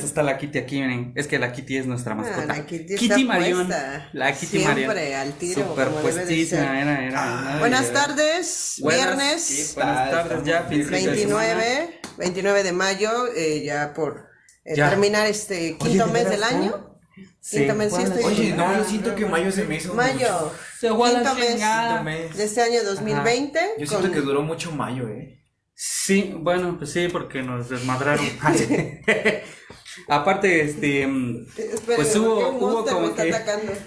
Ya está, la Kitty aquí, miren. Es que la Kitty es nuestra mascota. la Kitty está Marion. puesta. La Kitty Siempre Marion. al tiro, Super puestísima, era, era. Ay, Buenas tardes, Buenas- viernes sí, buenas tardes ya, fin de semana. 29, 29 de mayo, eh, ya por eh, Ya. terminar este quinto ¿de mes del año. Sí. Quinto mes, sí estoy- Oye, no, yo siento que mayo se me hizo Mayo, mucho. Se quinto mes mes. de este año 2020. Yo siento con- que duró mucho mayo, eh. Sí, bueno, pues sí, porque nos desmadraron. Aparte, este, mm, pues hubo, hubo como que,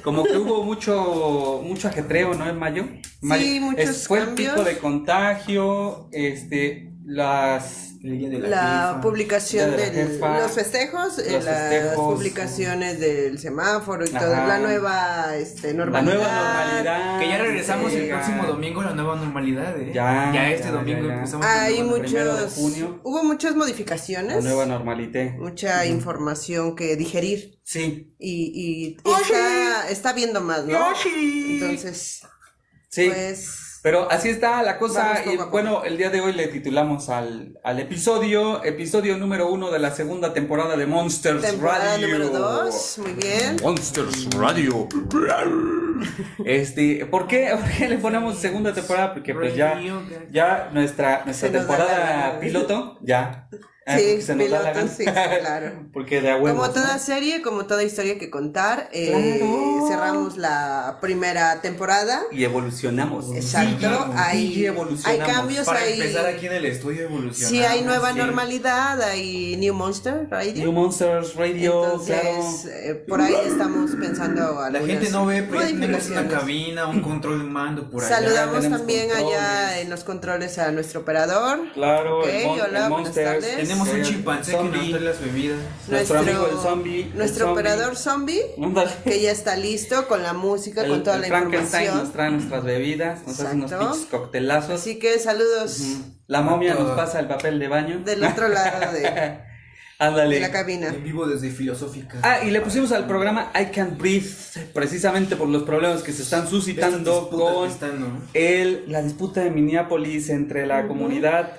como que hubo mucho, mucho ajetreo, ¿no? En mayo. Mayo- muchos es- Fue el cambios. pico de contagio, este, las, El de la, la jefa. publicación de la jefa, los festejos, eh, los las festejos. publicaciones del semáforo y Ajá. todo, la nueva este, la normalidad. nueva normalidad. Que ya regresamos el próximo domingo a la nueva normalidad, eh. Ya, Ya este ya, domingo empezamos la Hay de muchos, junio. hubo muchas La modificaciones, nueva normalité. mucha información que digerir Sí, y, y está, está viendo más, ¿no? Entonces, sí. pues, Pero así está la Vamos cosa. Y bueno, el día de hoy le titulamos al, al episodio, episodio número uno de la segunda temporada de Monsters temporada Radio. número 2, muy bien. Monsters Radio. Este, ¿por qué, ¿por qué le ponemos segunda temporada? Porque pues ya, ya nuestra, nuestra temporada piloto, ya. Ah, Sí, se nos da la piloto, gana. sí, claro. Porque de huevos, Como ¿no? toda serie, como toda historia que contar, eh, Claro. cerramos la primera temporada. Y evolucionamos. Exacto, Sí, hay, sí, evolucionamos. hay cambios, Para hay, empezar aquí en el estudio evolucionamos. sí hay nueva sí. normalidad, hay New Monster Radio. New Monsters Radio, Entonces, claro. eh, por ahí estamos pensando La gente no ve, pero tenemos una cabina, un control de mando por allá. Saludamos también controles. allá en los controles a nuestro operador. Claro, Ok, el, mon- hola, el buenas Monsters. Tenemos un chimpancé que nos trae las bebidas. Nuestro amigo el zombie. el Nuestro zombie. operador zombie, que ya está listo con la música, El, con toda el la Frankenstein información. nos trae nuestras bebidas, nos hace unos pinches coctelazos. Así que saludos. La momia nos pasa el papel de baño. del otro lado de, Ándale. la cabina. En vivo desde Filosófica. Ah, y le pusimos al programa I Can't Breathe precisamente por los problemas que se están suscitando con están, ¿no? el, la disputa de Minneapolis entre la comunidad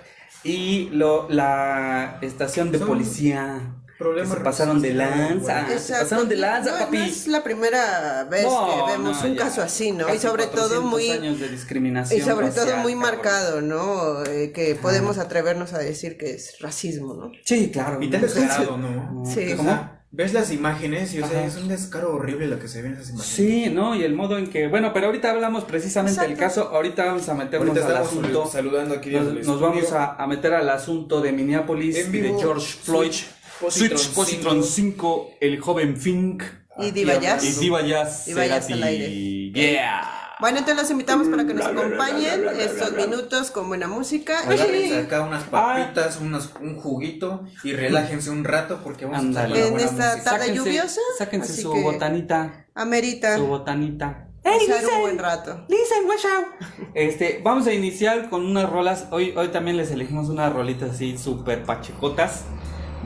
y lo, la estación de Son policía. problemas que se pasaron de lanza. bueno. Se pasaron de lanza, no, papi. no es la primera vez No, que vemos no, un ya. caso así, ¿no? Casi Y sobre todo 400 muy años de discriminación y sobre todo racial, muy cabrón. marcado, ¿no? Eh, que podemos atrevernos a decir que es racismo, ¿no? Sí, claro. Y tan ¿no? descarado, ¿no? Sí. ¿Cómo? Ves las imágenes y o sea, Ajá. es un descaro horrible lo que se ve en esas imágenes. Sí, ¿no? Y el modo en que, bueno, pero ahorita hablamos precisamente del caso, ahorita vamos a meternos Ahorita al asunto. saludando aquí Nos, nos vamos a, a meter al asunto de Minneapolis En y de George Floyd. Switch, Switch Positron Positron 5, el joven Fink. Y Diva Jazz. Y Diva Jazz. Diva Jazz al Cerati. aire. Yeah. Bueno, entonces los invitamos para que nos acompañen estos minutos con buena música. Y acá unas papitas, unos, un juguito y relájense un rato porque vamos a estar En buena esta música. tarde lluviosa, Sáquense así su que- botanita. amerita Su botanita. pasar un buen rato. Listen, watch out. Este, vamos a iniciar con unas rolas. Hoy, hoy también les elegimos unas rolitas así súper pachecotas,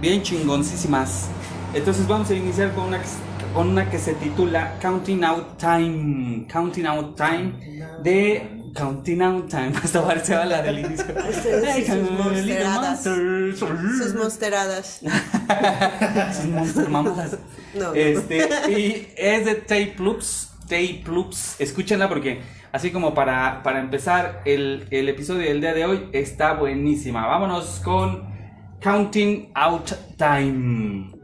bien chingoncísimas. Entonces vamos a iniciar con una, que, con una que se titula Counting Out Time. Counting Out Time de Counting Out Time. Hasta parece a la del inicio. Y sus monsteradas. Sus monsteradas. Sus monster mamadas. No, no. Este, y es de Tape Loops. Tape Loops. Escúchenla porque, así como para, para empezar el, el episodio del día de hoy, está buenísima. Vámonos con Counting Out Time.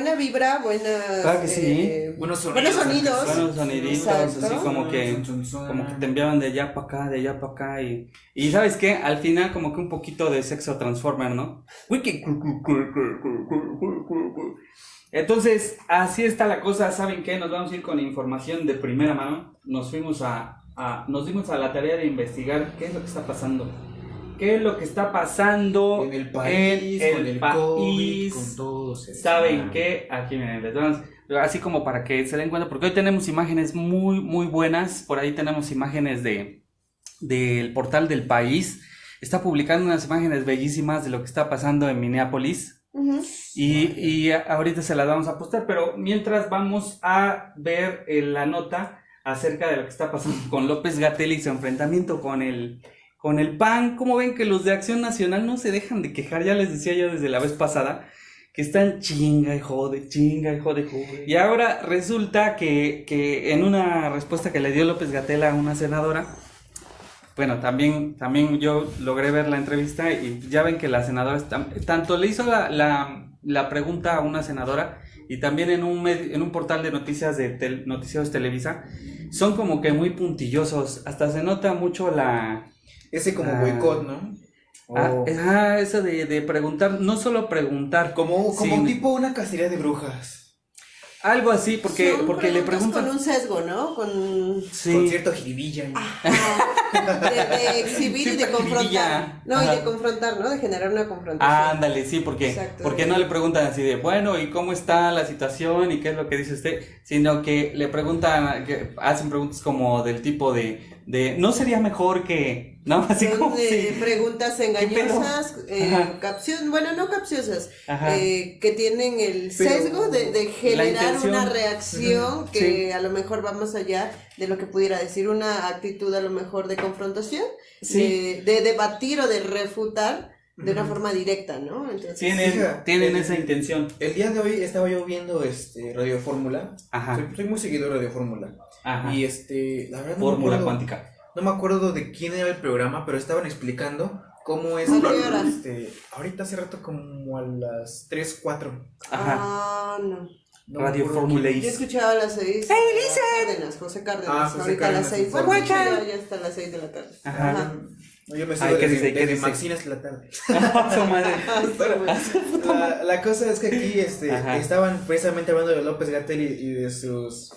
Buena vibra, buena. Claro que sí. Buenos sonidos. Buenos sonidos. Buenos soniditos, Exacto. así como que, como que te enviaban de allá para acá, de allá para acá y, y sabes qué, al final como que un poquito de sexo transformer, ¿no? Wiki. Entonces, así está la cosa, ¿saben qué? Nos vamos a ir con información de primera mano. Nos fuimos a, a- nos dimos a la tarea de investigar qué es lo que está pasando. ¿Qué es lo que está pasando En el país, en con el el país? COVID, con todo. se ¿Saben qué? Aquí miren, así como para que se den cuenta, porque hoy tenemos imágenes muy, muy buenas. Por ahí tenemos imágenes de del portal del país. Está publicando unas imágenes bellísimas de lo que está pasando en Minneapolis. Y, y ahorita se las vamos a postar, pero mientras vamos a ver eh, la nota acerca de lo que está pasando con López Gatell y su enfrentamiento con el, con el PAN. Como ven que los de Acción Nacional no se dejan de quejar? Ya les decía yo desde la vez pasada que están chinga y jode, chinga y jode. Y ahora resulta que, que en una respuesta que le dio López Gatell a una senadora, bueno, también, también yo logré ver la entrevista y ya ven que la senadora, tanto le hizo la, la, pregunta a una senadora y también en un, en un portal de noticias de tel- Noticieros Televisa, son como que muy puntillosos, hasta se nota mucho la... Ese como Ah. boicot, ¿no? Ah, O- ah, eso de, de preguntar, no solo preguntar, como como Sí. tipo una cacería de brujas. algo así, porque, Son porque le preguntan... Con un sesgo, ¿no? Con. Sí. Con cierto jiribilla. De, de exhibir y de confrontar. jiribilla. No, y de confrontar, ¿no? De generar una confrontación. Ándale, sí, porque, Exacto. porque no le preguntan así de, bueno, ¿y cómo está la situación? ¿Y qué es lo que dice usted? Sino que le preguntan, que hacen preguntas como del tipo de, de ¿no sería mejor que, no? Así Son como, sí. preguntas engañosas, eh, capcion- bueno, no capciosas, eh, que tienen el Pero sesgo de, de generar una reacción que sí. a lo mejor va más allá de lo que pudiera decir una actitud a lo mejor de confrontación, Sí. de, de debatir o de refutar de una forma directa, ¿no? Entonces, Tienen, tienen el- esa intención. El día de hoy estaba yo viendo este Radio Fórmula. Ajá, Soy, soy muy seguidor de Radio Fórmula. ajá. Y este, la verdad no Fórmula acuerdo, cuántica. No me acuerdo de quién era el programa, pero estaban explicando cómo es ¿A qué hora? este, ahorita hace rato como a las 3, 4. Ajá. Ah, no. No Radio Fórmula Yo escuchaba a las seis. ¡Hey, Cárdenas, José Cárdenas. Ah, José ahorita a las Cárdenas, seis. sí, Bueno, sí. ya, está a las seis de la tarde. Ajá. No, Yo me Ay, sigo ¿qué desde, dice? ¿Qué desde? Maxine hasta la tarde. Su madre. Pero, la, la cosa es que aquí este, Ajá. estaban precisamente hablando de López Gatell y, y de sus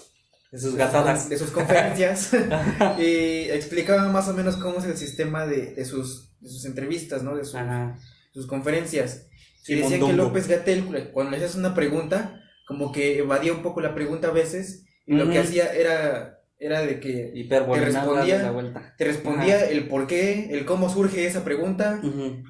De sus gatadas. de sus conferencias y explicaban más o menos cómo es el sistema de, de sus, de sus entrevistas, ¿no? De sus, conferencias. Y decían que. López Gatel, cuando le hacías una pregunta, como que evadía un poco la pregunta a veces, y lo que hacía era, era de que Te respondía- la vuelta. te respondía el por qué, el cómo surge esa pregunta,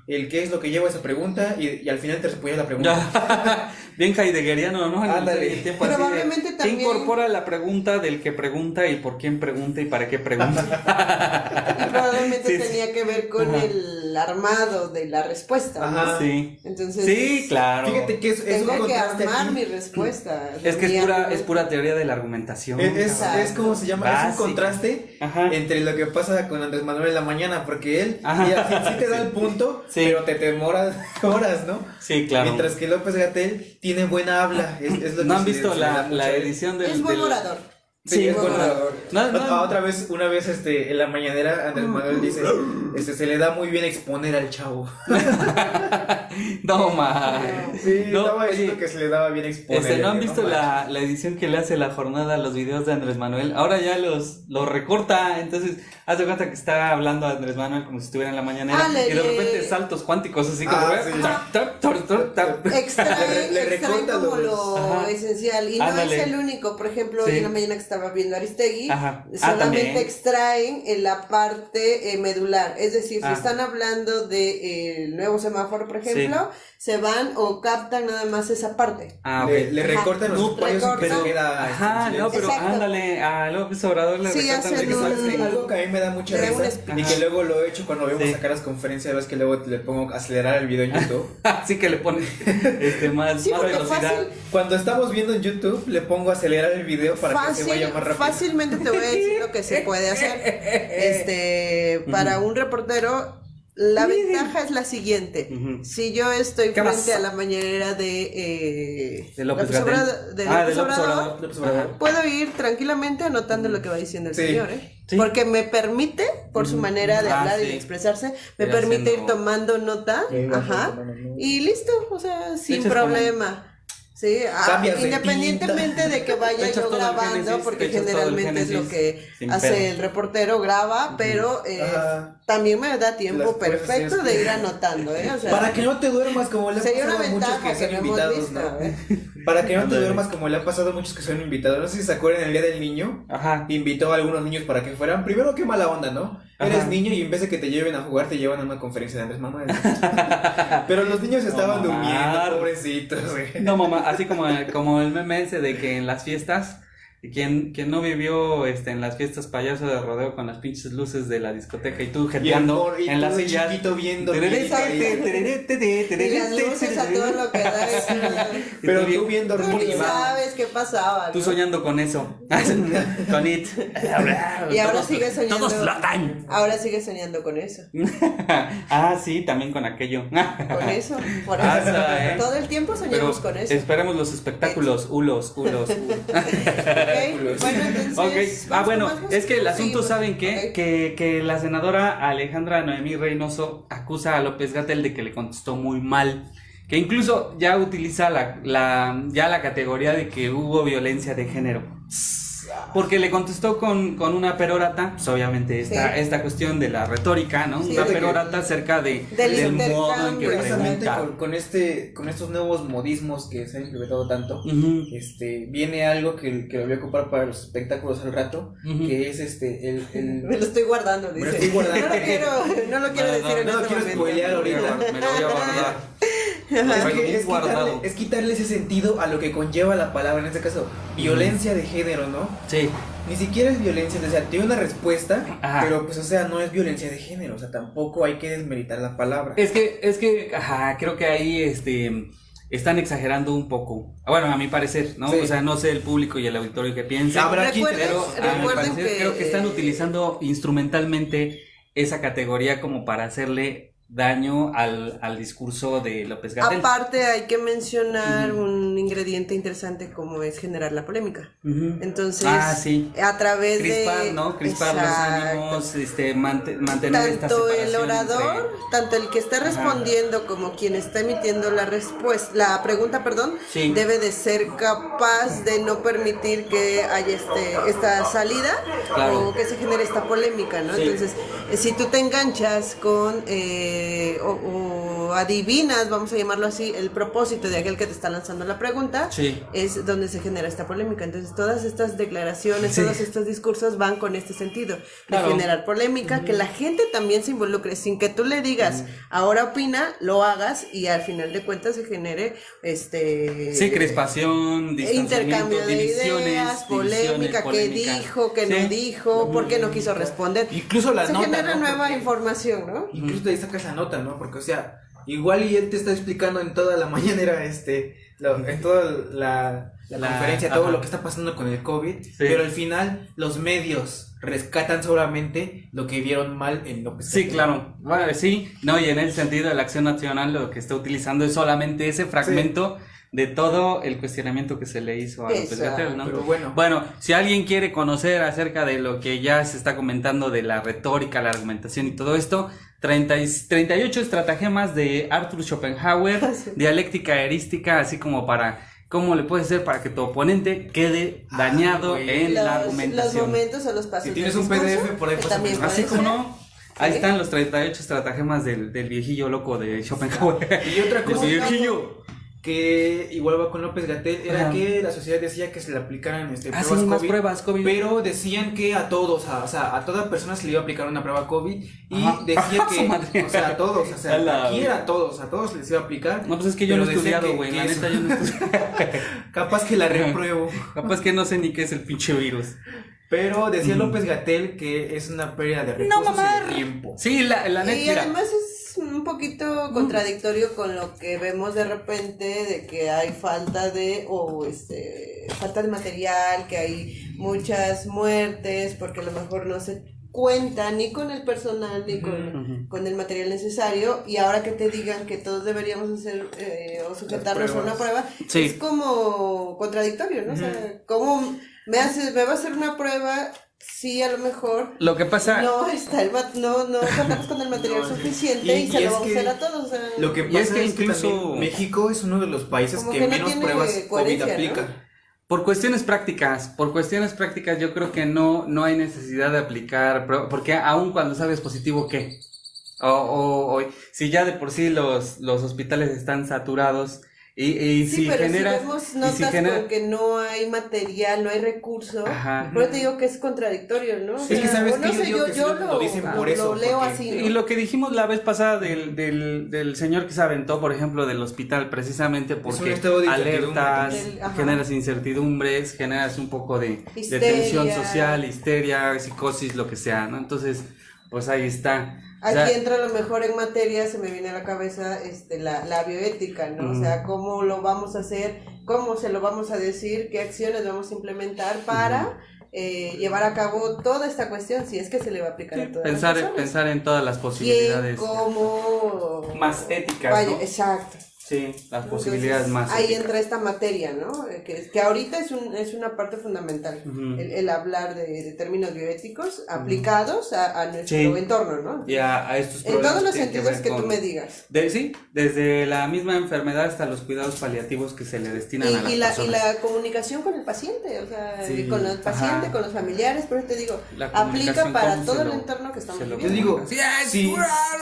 el qué es lo que lleva esa pregunta, y, y al final te respondía la pregunta. Bien heideggeriano, ¿no? Ándale. el tiempo así de, Probablemente ¿qué también- incorpora la pregunta del que pregunta y por quién pregunta y para qué pregunta? Probablemente Sí, sí. tenía que ver con Ajá. el armado de la respuesta. ¿no? Ajá. sí. Entonces, Sí, claro. Fíjate que es, es un tengo que armar aquí. mi respuesta. Es que es pura, es pura teoría de la argumentación. Es, es, Exacto. es como se llama, es un contraste Ajá. entre lo que pasa con Andrés Manuel en la mañana, porque él ya, sí, sí te da el punto, Sí. pero te demoras horas, ¿no? Sí, claro. Mientras que López Gatel tiene buena habla. Es, es lo ¿No que han se- visto la, la edición del... Es buen del- orador. Sí, Sí, es. No, no. Otra vez, una vez este, en la mañanera, Andrés Manuel dice, este, se le da muy bien exponer al chavo. No, ma. Sí, No, estaba diciendo que se le daba bien exponer. Este, ¿no han visto la, la edición que le hace la jornada a los videos de Andrés Manuel? Ahora ya los, los recorta, entonces hace cuenta que está hablando Andrés Manuel como si estuviera en la mañanera y de repente saltos cuánticos así como sí. tap, tap, tap, tap, tap. Extraen, Le- recorta como lo esencial. Y no es el único. Por ejemplo, en la mañana que estaba viendo Aristegui, Ajá. Ah, solamente también. extraen en la parte eh, medular. Es decir, si Ah. están hablando del nuevo semáforo, por ejemplo, se van o captan nada más esa parte. Ah, ok. Le, le Ajá. recortan los No, que recortan. se queda. Ajá, no, pero Exacto. ándale, a López Obrador le Sí, recortan hacen de un- Sí, Algo que a mí me da mucha risa y Ajá. que luego lo he hecho cuando vemos Sí. sacar las conferencias, ves que luego le pongo acelerar el video en YouTube. Así que le pone este, más, Sí, más velocidad. fácil, Cuando estamos viendo en YouTube, le pongo acelerar el video para que se fácil, vaya más rápido. fácilmente te voy a decir lo que se puede hacer. Este, para un reportero, la ventaja es la siguiente. Si yo estoy ¿Qué frente más? a la mañanera de, eh, De López. Obrador- de Ah, López de López Obrador, Obrador. López Obrador. Ajá. puedo ir tranquilamente anotando lo que va diciendo el Sí. señor, ¿eh? Sí. Porque me permite, por su manera de Ah, hablar y de expresarse, me permite ir tomando nota, Sí, ajá, y listo, o sea, sin problema. Sí, ah, de independientemente de que vaya yo grabando, porque generalmente es lo que hace el reportero, graba, pero eh, también me da tiempo perfecto de ir anotando, ¿eh? O sea, Para que no te duermas como le ha sería una pasado a muchos ventaja que que hemos invitados, visto, ¿no? ¿eh? Para que no te duermas como le ha pasado a muchos que son invitados. No sé si se acuerdan el día del niño. Ajá. Invitó a algunos niños para que fueran. Primero, qué mala onda, ¿no? Ajá. Eres niño y en vez de que te lleven a jugar, te llevan a una conferencia de Andrés Manuel. Pero los niños estaban No, durmiendo, pobrecitos, güey. No, mamá, así como, como el meme ese de que en las fiestas, quien, quien no vivió este, en las fiestas payaso de rodeo con las pinches luces de la discoteca y tú Y el jeteando y en tú las sillas. chiquito viendo Y las luces a todo lo que da. es- Pero tú bien- tú ni sabes qué pasaba. Tú ¿no? soñando con eso. con it. Y ahora Todos- sigue soñando. Todos flotan. Ahora sigue soñando con eso. ah, sí, también con aquello. Con eso. Por eso. Ah, ¿eh? Todo el tiempo Pero soñamos con eso. esperemos los espectáculos, hulos, hulos. Bueno, entonces. Ah ¿vamos bueno, es que el asunto, Sí, ¿saben qué? Que, que la senadora Alejandra Noemí Reynoso acusa a López Gatel de que le contestó muy mal. Que incluso ya utiliza la, la, ya la categoría de que hubo violencia de género. Porque le contestó con, con una perorata, pues obviamente esta, Sí. esta cuestión de la retórica, ¿no? Sí, una perorata acerca de, Del del modo en que. Precisamente con, con este, con estos nuevos modismos que se han implementado tanto, este, viene algo que, que lo voy a ocupar para los espectáculos al rato, que es este, el, Me lo estoy guardando, Me dice. lo estoy guardando. No lo quiero, no lo quiero No, decir no, en no lo este quiero momento. spoilear ahorita. Me lo voy a guardar. Es, Traigo que bien es, guardado. quitarle, es quitarle ese sentido a lo que conlleva la palabra, en este caso, violencia de género, ¿no? Sí. Ni siquiera es violencia, o sea, tiene una respuesta, Ajá. pero pues, o sea, no es violencia de género, o sea, tampoco hay que desmeritar la palabra. Es que, es que, ajá, creo que ahí, este, están exagerando un poco. Bueno, a mi parecer, ¿no? Sí. O sea, no sé el público y el auditorio que piensa. Habrá quien- pero a mi parecer que creo que están utilizando instrumentalmente esa categoría como para hacerle daño al, al discurso de López Gatel. Aparte hay que mencionar un ingrediente interesante como es generar la polémica. Entonces, Ah, sí. a través Crispar, de ¿no? Crispar los Exacto. ánimos, este, mante- mantener tanto el orador, entre- tanto el que está respondiendo como quien está emitiendo la respuesta, la pregunta, perdón, Sí. debe de ser capaz de no permitir que haya este esta salida Claro. o que se genere esta polémica, ¿no? Sí. Entonces, eh, si tú te enganchas con eh, o, o adivinas, vamos a llamarlo así, el propósito de aquel que te está lanzando la pregunta, Sí. es donde se genera esta polémica. Entonces, todas estas declaraciones, Sí. todos estos discursos van con este sentido, Claro. de generar polémica, que la gente también se involucre, sin que tú le digas, ahora opina, lo hagas y al final de cuentas se genere este Sí, crispación, intercambio distanciamiento, de ideas, polémica, qué dijo, qué Sí. no dijo, por qué no quiso responder. Incluso la se nota, genera ¿no? nueva Porque- información, ¿no? Incluso te sacas la nota, ¿no? Porque, o sea, igual y él te está explicando en toda la mañanera, este, lo- en toda la, la La- conferencia, todo ajá. lo que está pasando con el COVID, pero al final los medios rescatan solamente lo que vieron mal en López. Sí, Gatell. claro. Bueno, sí, no, y en el sentido de la acción nacional lo que está utilizando es solamente ese fragmento de todo el cuestionamiento que se le hizo a López. Gatell, ¿no? Pero bueno. Bueno, si alguien quiere conocer acerca de lo que ya se está comentando de la retórica, la argumentación y todo esto, 30 y- 38 estratagemas de Arthur Schopenhauer, dialéctica erística, así como para cómo le puede ser para que tu oponente quede dañado güey. en la los, los argumentación. momentos o los pasos. Si tienes un PDF, por ahí también Así como no, ahí están los 38 estratagemas del, del viejillo loco de Schopenhauer. Y otra cosa viejillo. Que igual va con López Gatel era Ajá. que la sociedad decía que se le aplicaran este, Ah, pruebas sí, más COVID, pruebas COVID. pero decían que a todos, a- o sea, a toda persona se le iba a aplicar una prueba COVID y Ajá. decía que, o sea, a todos, o A sea, la- aquí era a todos, a todos les iba a aplicar. No, pues es que yo no he estudiado, güey. La neta, yo no he estudiado. Capaz que la repruebo. Capaz que no sé ni qué es el pinche virus. Pero decía López Gatel que es una pérdida de recursos y de tiempo. Sí, la, la neta. Y mira, además es un poquito contradictorio con lo que vemos de repente de que hay falta de o este falta de material, que hay muchas muertes porque a lo mejor no se cuenta ni con el personal ni con, con el material necesario. Y ahora que te digan que todos deberíamos hacer eh, o sujetarnos a una prueba Sí. es como contradictorio, ¿no? O sea, ¿cómo me haces me va a hacer una prueba si a lo mejor Lo que pasa. no está el mat- no no contamos con el material No, suficiente y, y- se lo es vamos a hacer a todos o sea, Lo que pasa es es que incluso- México es uno de los países que, que no menos tiene pruebas COVID aplica. Por cuestiones prácticas, por cuestiones prácticas yo creo que no, no hay necesidad de aplicar, porque aun cuando sabes positivo, ¿qué? O, o, o si ya de por sí los, los hospitales están saturados y, y sí, si pero generas... si vemos notas si genera- con que no hay material, no hay recurso, Ajá. pero te digo que es contradictorio, ¿no? O Es que sabes o no que yo sé, digo yo, que sí yo lo- dicen por lo eso, leo porque- así, ¿no? Y lo que dijimos la vez pasada del, del, del señor que se aventó, por ejemplo, del hospital, precisamente porque incertidumbre alertas, generas incertidumbres, generas un poco de, tensión social, histeria, psicosis, lo que sea, ¿no? Entonces, pues ahí está. O sea, Aquí entra a lo mejor en materia, se me viene a la cabeza este, la, la bioética, ¿no? O sea, cómo lo vamos a hacer, cómo se lo vamos a decir, qué acciones vamos a implementar para eh, llevar a cabo toda esta cuestión, si es que se le va a aplicar a todas pensar, las personas. pensar en todas las ¿Quién, posibilidades cómo... más éticas, Vaya, ¿no? exacto. Sí, las Entonces, posibilidades más Ahí éticas. entra esta materia, ¿no? Eh, Que, que ahorita es, un, es una parte fundamental, el, el hablar de, de términos bioéticos aplicados a, a nuestro Sí. entorno, ¿no? Y a, a estos En todos los sentidos ver que tú me digas. De, sí, desde la misma enfermedad hasta los cuidados paliativos que se le destinan a las Y, y la, y la comunicación con el paciente, o sea, Sí, con el paciente, ajá. con los familiares, pero te digo, aplica para todo el entorno que estamos lo- Yo viviendo. digo, si,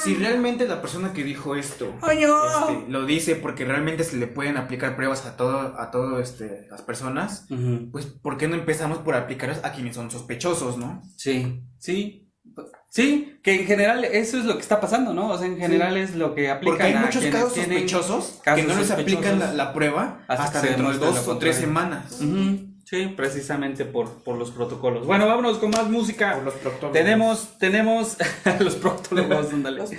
si realmente la persona que dijo esto este, lo dice porque realmente se le pueden aplicar pruebas a todo, a todo este, las personas, pues ¿por qué no empezamos por aplicarlas a quienes son sospechosos, no? Sí, sí. Sí, que en general eso es lo que está pasando, ¿no? O sea, en general es lo que aplican Porque hay a muchos casos sospechosos casos que no les aplican la, la prueba Hasta dentro de dos o tres semanas. Ujú, Sí, precisamente por, por los protocolos. Bueno, vámonos con más música. Por los proctólogos. Tenemos, tenemos los proctólogos, ándale. Los.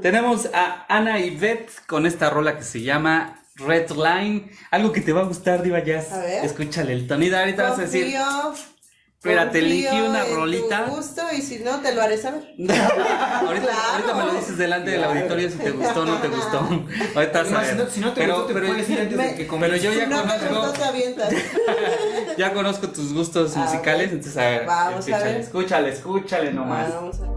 Tenemos a Ana y Beth con esta rola que se llama Red Line. Algo que te va a gustar, Diva Jazz. A ver. Escúchale el tonito. Ahorita vas a decir. Espérate, elegí una en tu rolita. gusto y si no, te lo haré saber. ahorita, Claro. ahorita me lo dices delante del Claro. auditorio si te gustó o no te gustó. Ahorita a Además, si no, si no te pero, gustó, te pero- puedes ir antes Me- de que pero comience. yo ya no conozco, te ya conozco tus gustos A musicales, ver. entonces a ver, Vamos a escúchale, ver. escúchale, escúchale nomás. Vamos a ver.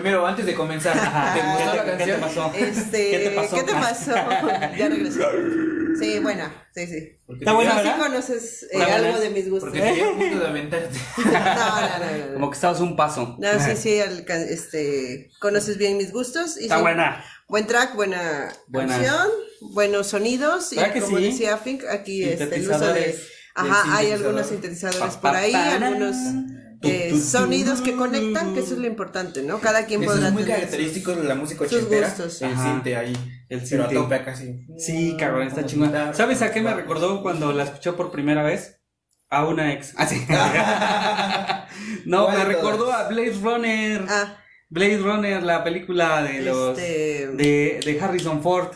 Primero, antes de comenzar, ¿te ¿Qué gustó la te, qué te canción? pasó? Este, ¿Qué te pasó? ¿Qué te pasó? ya regresé. Sí, buena, sí, sí. Está buena, Sí ¿verdad? conoces eh, algo de mis gustos. Porque estoy a punto de aventarte. No, no, no, no. Como que estabas un paso. No, sí, sí, este, conoces bien mis gustos. Y Está sí, buena. Buen track, buena, Buena. canción, buenos sonidos. Y ¿Verdad que como sí? decía Fink, aquí este, el uso de. Ajá, hay algunos sintetizadores Pa, por pa, ahí, algunos eh, sonidos que conectan, que eso es lo importante, ¿no? Cada quien Eso podrá es muy tener característico sus- de la música sus ochentera. gustos. El cinte ahí. El Pero a cinte. tope acá sí. Sí, cabrón, está chingón. ¿Sabes a qué me recordó cuando la escuché por primera vez? A una ex. Ah, sí. no, ¿Cuál me recordó a Blade Runner. Ah, Blade Runner, la película de los Este- de, de Harrison Ford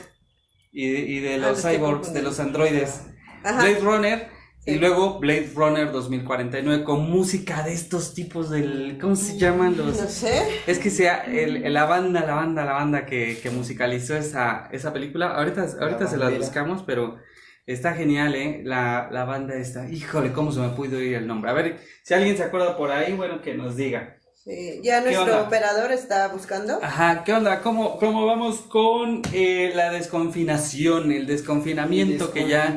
y de, y de Ah, los cyborgs, de los androides. ajá. Blade Runner y luego Blade Runner 2049 con música de estos tipos del ¿cómo se llaman los? No sé. Es que sea el, la banda, la banda, la banda que, que musicalizó esa, esa película. Ahorita, ahorita se la bandera. buscamos, pero está genial, ¿eh? La, la banda esta. Híjole, ¿cómo se me pudo ir el nombre? A ver, si alguien se acuerda por ahí, bueno, que nos diga. Sí, ya ¿Qué nuestro operador está buscando. Ajá, ¿qué onda? ¿Cómo, cómo vamos con eh, la desconfinación, el desconfinamiento que ya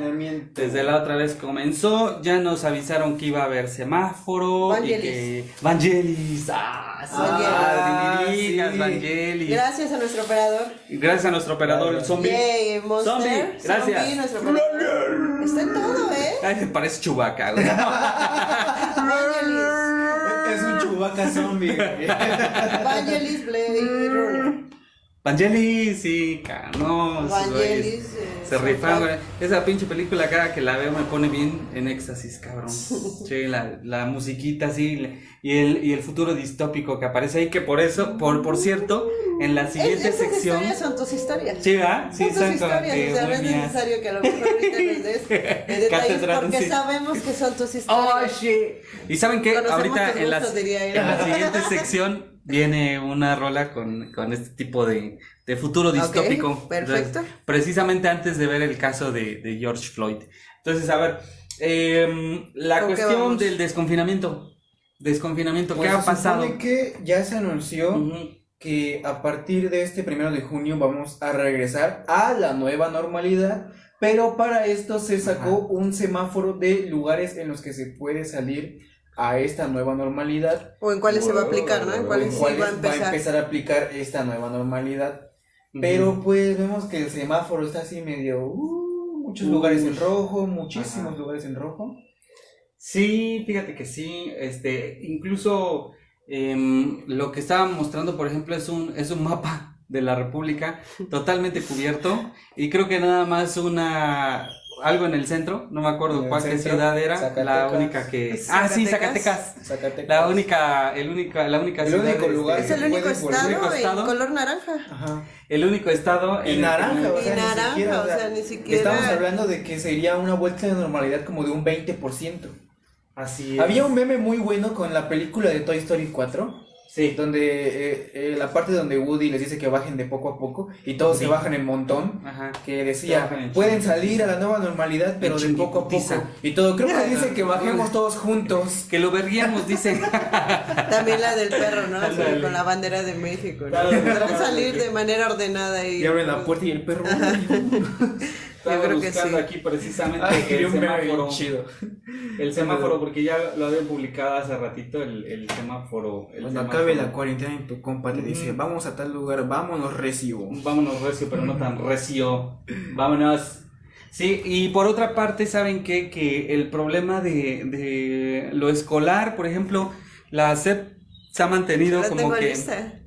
desde la otra vez comenzó? Ya nos avisaron que iba a haber semáforo y Vangelis. que... Vangelis. Ah, sí. Ah, Vangelis, sí. Vangelis. Gracias a nuestro operador. Gracias a nuestro operador, el zombie. Yay, Monster. Zombie, gracias. Zombie, nuestro operador. Está en todo, ¿eh? Ay, me parece chubaca, güey. Chubaca zombie. Vangelis Blade. Vangelis, sí, canos. Vangelis. Se rifan, güey. Esa pinche película cada que la veo me pone bien en éxtasis, cabrón. Sí, la, la musiquita así y el, y el futuro distópico que aparece ahí, que por eso, por, por cierto, en la Es- siguiente esas sección. historias son tus historias. Sí, ¿verdad? Sí, son tus historias, o sea, no es necesario que a lo mejor ahorita nos des detalles porque sí. sabemos que son tus Oh, historias. shit. Y saben qué, Conocemos ahorita en la, en la siguiente sección viene una rola con, con este tipo de, de futuro distópico. perfecto. Entonces, precisamente antes de ver el caso de, de George Floyd. Entonces, a ver, em, la ¿Con qué cuestión del desconfinamiento. Desconfinamiento, Pues ¿qué ha pasado? que ya se anunció que a partir de este primero de junio vamos a regresar a la nueva normalidad, pero para esto se sacó un semáforo de lugares en los que se puede salir a esta nueva normalidad. O en cuáles se va a aplicar, ¿no? En cuáles sí cuáles va a empezar. a aplicar esta nueva normalidad. Pero pues vemos que el semáforo está así medio... uh, muchos Uy. lugares en rojo, muchísimos Ajá. lugares en rojo. Sí, fíjate que sí, este, incluso em, lo que estaba mostrando, por ejemplo, es un, es un mapa de la República totalmente cubierto y creo que nada más una, algo en el centro, no me acuerdo el cuál centro, ciudad era, la Zacatecas. única que... Ah, sí, Zacatecas. Zacatecas. Zacatecas. La única, el única, la única El ciudad. único este, lugar Es el único estado único estado. en color naranja. Ajá. el único estado Y en el- naranja, o Y sea, naranja, ni siquiera, o sea, ni siquiera- Estamos hablando de que sería una vuelta de normalidad como de un 20%. Así es. Había un meme muy bueno con la película de Toy Story 4, Sí. donde eh, eh, la parte donde Woody les dice que bajen de poco a poco y todos Sí. se bajan en montón. Ajá. Que decía, pueden salir a la nueva normalidad, pero de poco a poco. Y todo, creo que dice que bajemos todos juntos. Que lo verguíamos, dice. También la del perro, ¿no? Así, con la bandera de México. ¿no? Salir de manera ordenada y... Y abren la puerta y el perro. Estaba creo que buscando sí. aquí precisamente Ay, el semáforo. chido. El semáforo, porque ya lo habían publicado hace ratito, el, el semáforo. El Cuando semáforo. acabe la cuarentena y tu compa te dice, Ujú. vamos a tal lugar, vámonos recibo. Vámonos recio, pero no tan recio. Vámonos. Sí, y por otra parte, ¿saben qué? Que el problema de, de lo escolar, por ejemplo, la SEP se ha mantenido como tengo que... lista. ¿Verdad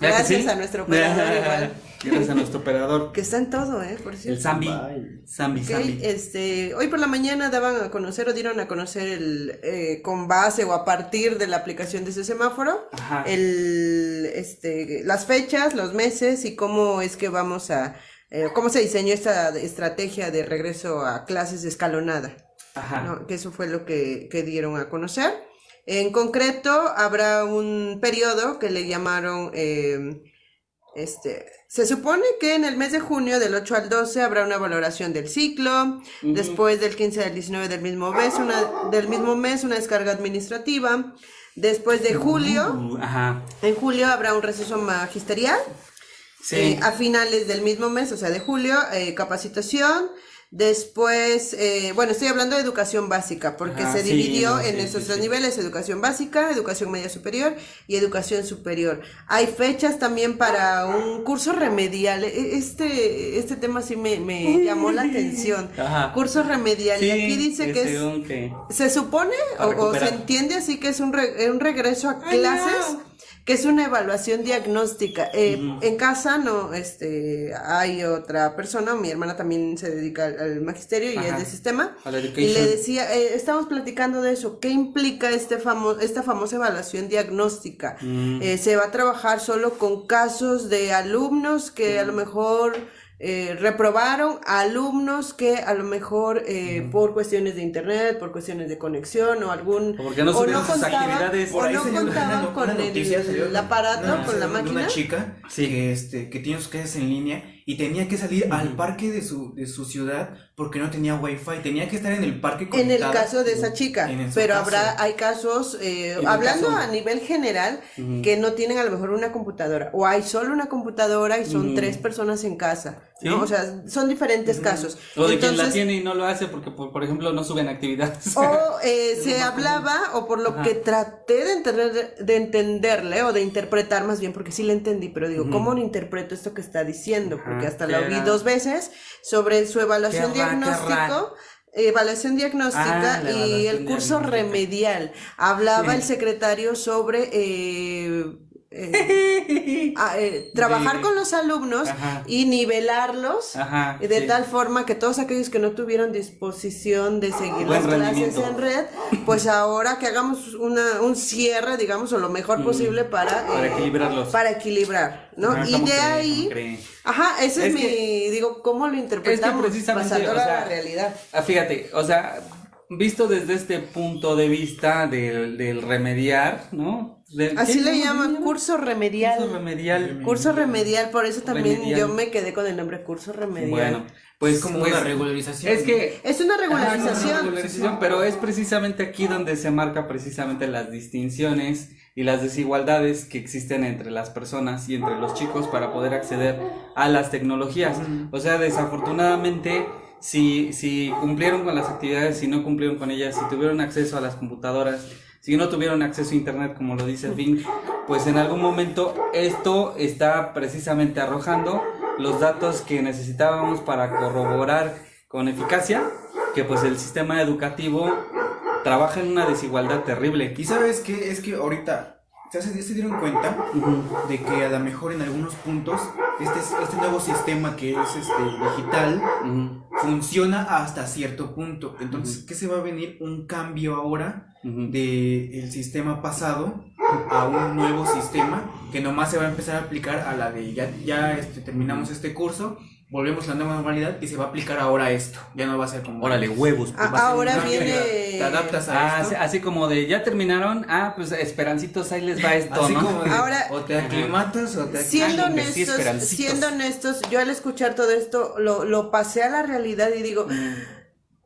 que Gracias sí? a nuestro operador igual. Gracias a nuestro operador. Que está en todo, ¿eh? Por El cierto. Zambi. Bye. Zambi, Zambi. este, hoy por la mañana daban a conocer o dieron a conocer el, eh, con base o a partir de la aplicación de ese semáforo, Ajá. el, este, las fechas, los meses y cómo es que vamos a, eh, cómo se diseñó esta estrategia de regreso a clases escalonada. Ajá. ¿no? Que eso fue lo que, que dieron a conocer. En concreto, habrá un periodo que le llamaron, eh, este, se supone que en el mes de junio, del 8 al 12, habrá una valoración del ciclo, después del 15 al 19 del mismo mes, una, del mismo mes, una descarga administrativa, Después de julio, Uh, ajá. en julio habrá un receso magisterial. Sí. Eh, a finales del mismo mes, o sea, de julio, eh, capacitación. Después, eh, bueno, estoy hablando de educación básica, porque Ah, se sí, dividió no, en sí, esos sí, tres niveles, educación básica, educación media superior y educación superior. Hay fechas también para un curso remedial. E- Este, este tema sí me, me llamó la atención. Ajá. Curso remedial. y aquí dice que es... Se supone o, o se entiende así que es un, re- un regreso a clases, que es una evaluación diagnóstica. Eh, En casa no, este, hay otra persona, mi hermana también se dedica al, al magisterio y Ajá. es de sistema. Y le decía, eh, estamos platicando de eso, ¿qué implica este famo esta famosa evaluación diagnóstica? Mm. Eh, se va a trabajar solo con casos de alumnos que a lo mejor eh, reprobaron, alumnos que a lo mejor eh, por cuestiones de internet, por cuestiones de conexión o algún... O porque no subieron sus contaban-. O no contaban una- con una noticia, el, salió el una- aparato, con la máquina. Una chica Sí. que, este, que tiene sus clases en línea y tenía que salir al parque de su, de su ciudad porque no tenía wifi, tenía que estar en el parque En el caso de esa chica, pero caso. habrá, hay casos, eh, hablando caso- a nivel general, que no tienen a lo mejor una computadora, o hay solo una computadora y son tres personas en casa, Sí. ¿no? O sea, son diferentes casos. O de quien la tiene y no lo hace porque, por, por ejemplo, no suben actividades. O eh, se hablaba, o por lo Ajá. que traté de, entender, de entenderle, o de interpretar más bien, porque sí le entendí, pero digo, ¿cómo lo interpreto esto que está diciendo? Porque hasta ¿qué la oí era? dos veces sobre su evaluación qué diagnóstico. Evaluación diagnóstica Ah, y el curso remedial. Hablaba Sí. el secretario sobre eh, eh, a- eh, trabajar con los alumnos Ajá. y nivelarlos Ajá, y de sí. tal forma que todos aquellos que no tuvieron disposición de seguir Buen las clases en red, pues ahora que hagamos una, un cierre, digamos, o lo mejor posible para, Mm. Para eh, equilibrarlos. para equilibrar, ¿no? Y ¿cómo de cree? ahí. Ajá, ese es, Es mi, que- digo, ¿cómo lo interpretamos? precisamente, Pasándolo o a sea, la realidad. Ah, fíjate, o sea, visto desde este punto de vista del, del remediar, ¿no? Del- Así le ¿Cómo llaman llama? curso remedial. Curso remedial. Curso remedial, por eso también Remedial. yo me quedé con el nombre curso remedial. Bueno, pues Es como pues, una regularización. Es que Es una regularización. una regularización, pero es precisamente aquí donde se marca precisamente las distinciones y las desigualdades que existen entre las personas y entre los chicos para poder acceder a las tecnologías. O sea, desafortunadamente, si, si cumplieron con las actividades, si no cumplieron con ellas, si tuvieron acceso a las computadoras, si no tuvieron acceso a internet, como lo dice Fink, pues en algún momento esto está precisamente arrojando los datos que necesitábamos para corroborar con eficacia que pues el sistema educativo trabaja en una desigualdad terrible. Y sabes qué, es que ahorita ya se, se dieron cuenta de que a lo mejor en algunos puntos este, este nuevo sistema que es este digital funciona hasta cierto punto. Entonces, ¿qué se va a venir? Un cambio ahora ujú. de el sistema pasado a un nuevo sistema que nomás se va a empezar a aplicar a la de ya, ya este, terminamos este curso, volvemos a la nueva normalidad y se va a aplicar ahora esto. Ya no va a ser como Órale, huevos. Ah, a un ahora viene- Te adaptas a Ah, esto. así, como de ya terminaron, ah, pues esperancitos, ahí les va esto, Así ¿no? como de, Ahora- o te aclimatas o te Siendo honestos, siendo honestos, yo al escuchar todo esto lo, lo pasé a la realidad y digo,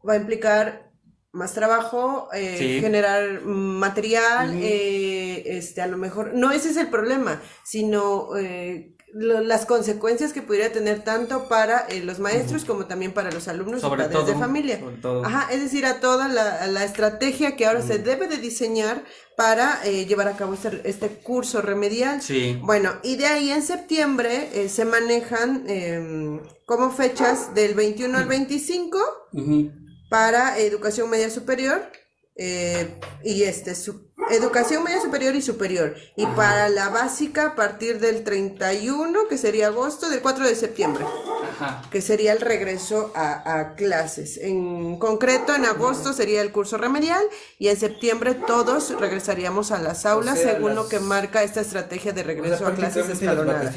va a implicar más trabajo, eh, Sí. generar mm, material, eh, este, a lo mejor, no ese es el problema, sino eh, lo- las consecuencias que pudiera tener tanto para eh, los maestros como también para los alumnos Sobre y padres de familia. sobre todo. Ajá, es decir, a toda la, estrategia que ahora se debe de diseñar para eh, llevar a cabo este, este curso remedial. Sí. Bueno, y de ahí en septiembre eh, se manejan eh, como fechas del 21 al 25 Ujú. para educación media superior eh, y este su- educación media superior y superior y para la básica a partir del 31 que sería agosto del 4 de septiembre Ajá. que sería el regreso a, a clases. En concreto, en agosto sería el curso remedial y en septiembre todos regresaríamos a las aulas sea, según las- lo que marca esta estrategia de O sea, regreso a clases escalonadas.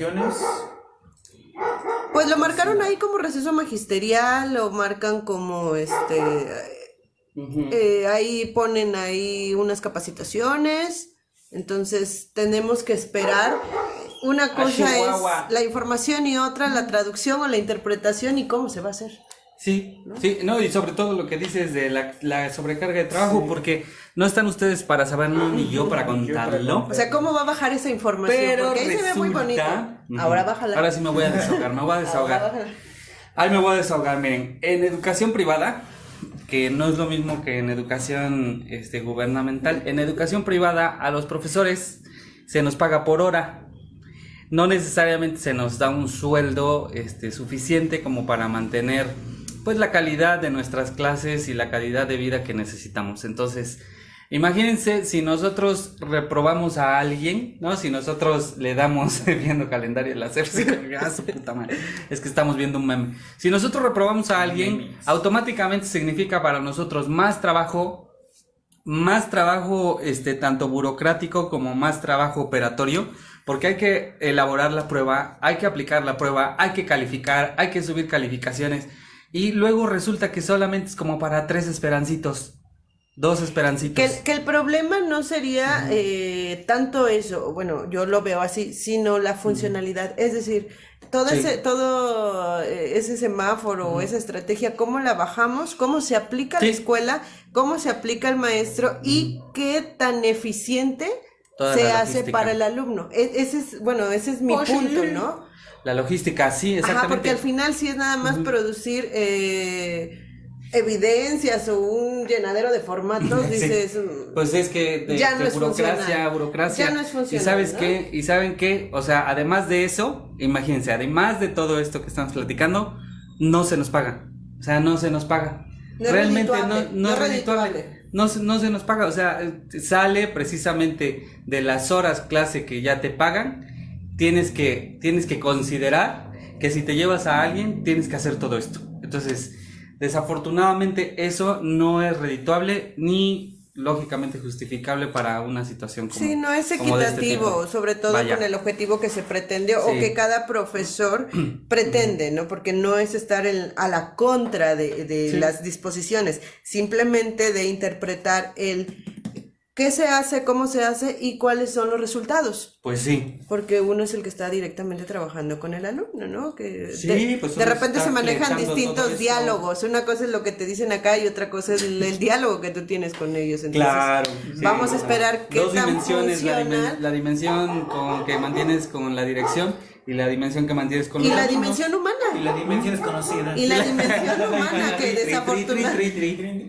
Pues lo marcaron ahí como receso magisterial, lo marcan como este Eh, ahí ponen ahí unas capacitaciones, entonces tenemos que esperar. Una cosa es la información y otra la traducción o la interpretación y cómo se va a hacer. Sí, sí, no, y sobre todo lo que dices de la, la sobrecarga de trabajo, porque no están ustedes para saberlo ni yo para contarlo. O sea, ¿cómo va a bajar esa información? Pero Porque ahí se ve muy bonito. Ahora bájala. Ahora sí me voy a desahogar, me voy a desahogar. Ahí me voy a desahogar, miren, en educación privada, que no es lo mismo que en educación este, gubernamental, en educación privada a los profesores se nos paga por hora. No necesariamente se nos da un sueldo este, suficiente como para mantener pues la calidad de nuestras clases y la calidad de vida que necesitamos. Entonces, imagínense si nosotros reprobamos a alguien, ¿no? Si nosotros le damos viendo calendario de la ah, su puta madre. Es que estamos viendo un meme. Si nosotros reprobamos a alguien, automáticamente significa para nosotros más trabajo, más trabajo, este, tanto burocrático como más trabajo operatorio, porque hay que elaborar la prueba, hay que aplicar la prueba, hay que calificar, hay que subir calificaciones, y luego resulta que solamente es como para tres esperancitos, dos esperancitos. Que, que el problema no sería eh, tanto eso, bueno, yo lo veo así, sino la funcionalidad. Es decir, todo Sí. ese, todo eh, ese semáforo o esa estrategia, cómo la bajamos, cómo se aplica a la Sí. escuela, cómo se aplica al maestro y qué tan eficiente Toda se hace para el alumno. E- ese es, bueno, ese es mi sí. punto, ¿no? La logística, sí, Ajá, exactamente. porque al final sí es nada más producir eh, evidencias o un llenadero de formatos, Sí. dices... Pues es que de, Ya no de burocracia, funcional. burocracia. Ya no es funcional, Y sabes ¿no? qué, y saben qué, o sea, además de eso, imagínense, además de todo esto que estamos platicando, no se nos paga. O sea, no se nos paga. No Realmente no, no no es redituable. No, se- no se nos paga, o sea, sale precisamente de las horas clase que ya te pagan, tienes que, tienes que considerar que si te llevas a alguien, tienes que hacer todo esto. Entonces, desafortunadamente eso no es redituable ni lógicamente justificable para una situación como Sí, no es este equitativo, sobre todo Vaya. con el objetivo que se pretende o que cada profesor pretende, ¿no? Porque no es estar en- a la contra de, de Sí. las disposiciones, simplemente de interpretar el qué se hace, cómo se hace y cuáles son los resultados. Pues sí. Porque uno es el que está directamente trabajando con el alumno, ¿no? Que Sí, de, pues de repente se manejan distintos diálogos. Una cosa es lo que te dicen acá y otra cosa es el, el diálogo que tú tienes con ellos. Entonces, Claro. sí. vamos a esperar qué Dos dimensiones, la, dimen- la dimensión con que mantienes con la dirección y la dimensión que mantienes con y la dimensión humana. Y la dimensión es conocida. Y la dimensión humana que, desafortuna-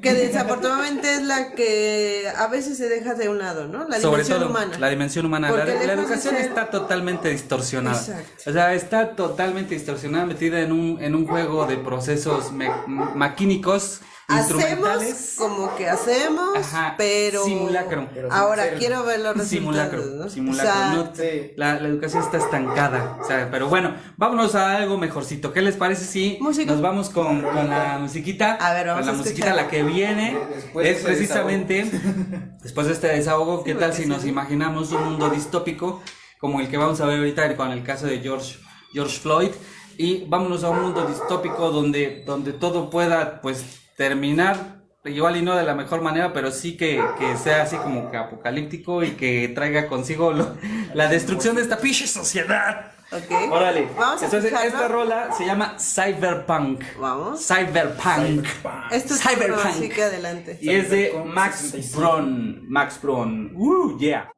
que desafortunadamente es la que a veces se deja de un lado, ¿no? La Sobre dimensión todo humana. la dimensión humana. La, Porque educación ser- está totalmente distorsionada. Exacto. O sea, está totalmente distorsionada, metida en un, en un juego de procesos me- maquínicos, Hacemos instrumentales. como que hacemos, Ajá, pero simulacro. Pero ahora ser. quiero ver los resultados, Simulacro, simulacro. O sea, no- Sí. la, la educación está estancada. O sea, pero bueno, vámonos a algo mejorcito. ¿Qué les parece si Música. nos vamos con, con la musiquita? A ver, vamos con la a musiquita, la que viene. Después de es precisamente, después de este desahogo, ¿qué Sí, tal si nos sí. imaginamos un mundo distópico como el que vamos a ver ahorita con el caso de George, George Floyd? Y vámonos a un mundo distópico donde, donde todo pueda, pues, terminar igual y no de la mejor manera, pero sí que, que sea así como que apocalíptico y que traiga consigo lo- la destrucción de esta pinche sociedad. ok. Órale. Vamos a Entonces, escucharlo. esta rola se llama Cyberpunk. Vamos. Cyberpunk. Esto es Cyberpunk. así que adelante. Y es de Cyberpunk Max 65. Braun. Max Braun. Uh, yeah.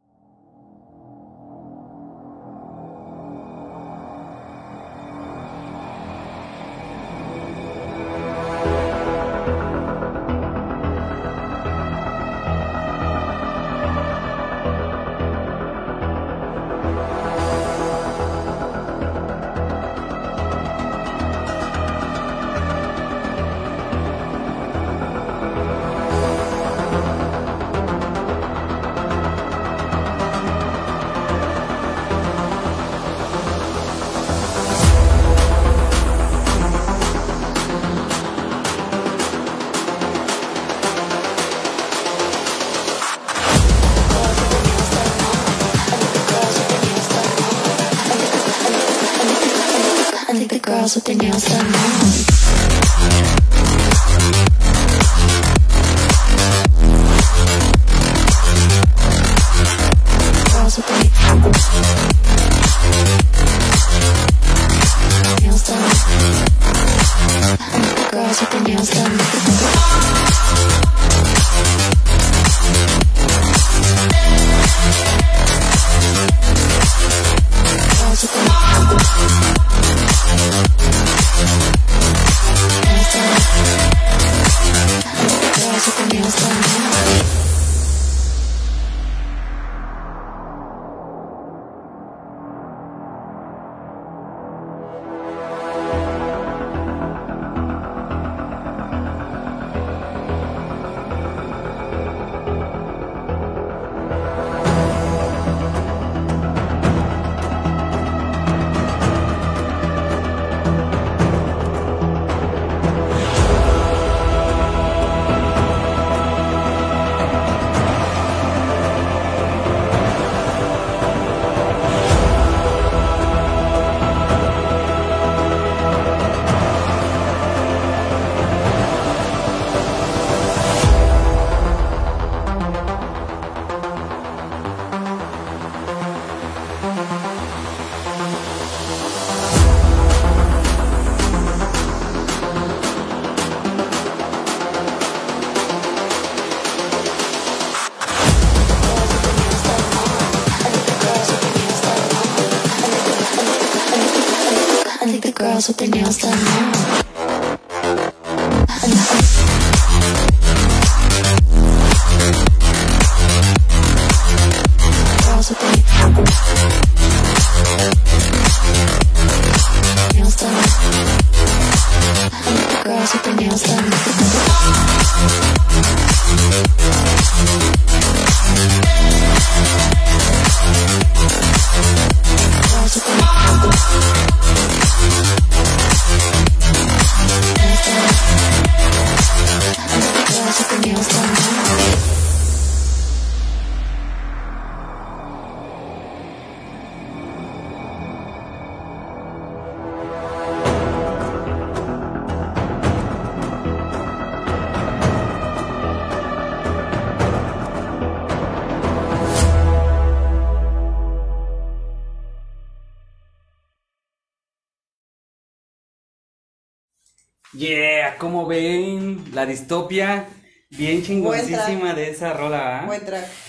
Como ven, la distopia, bien chingoncísima de esa rola, ¿ah?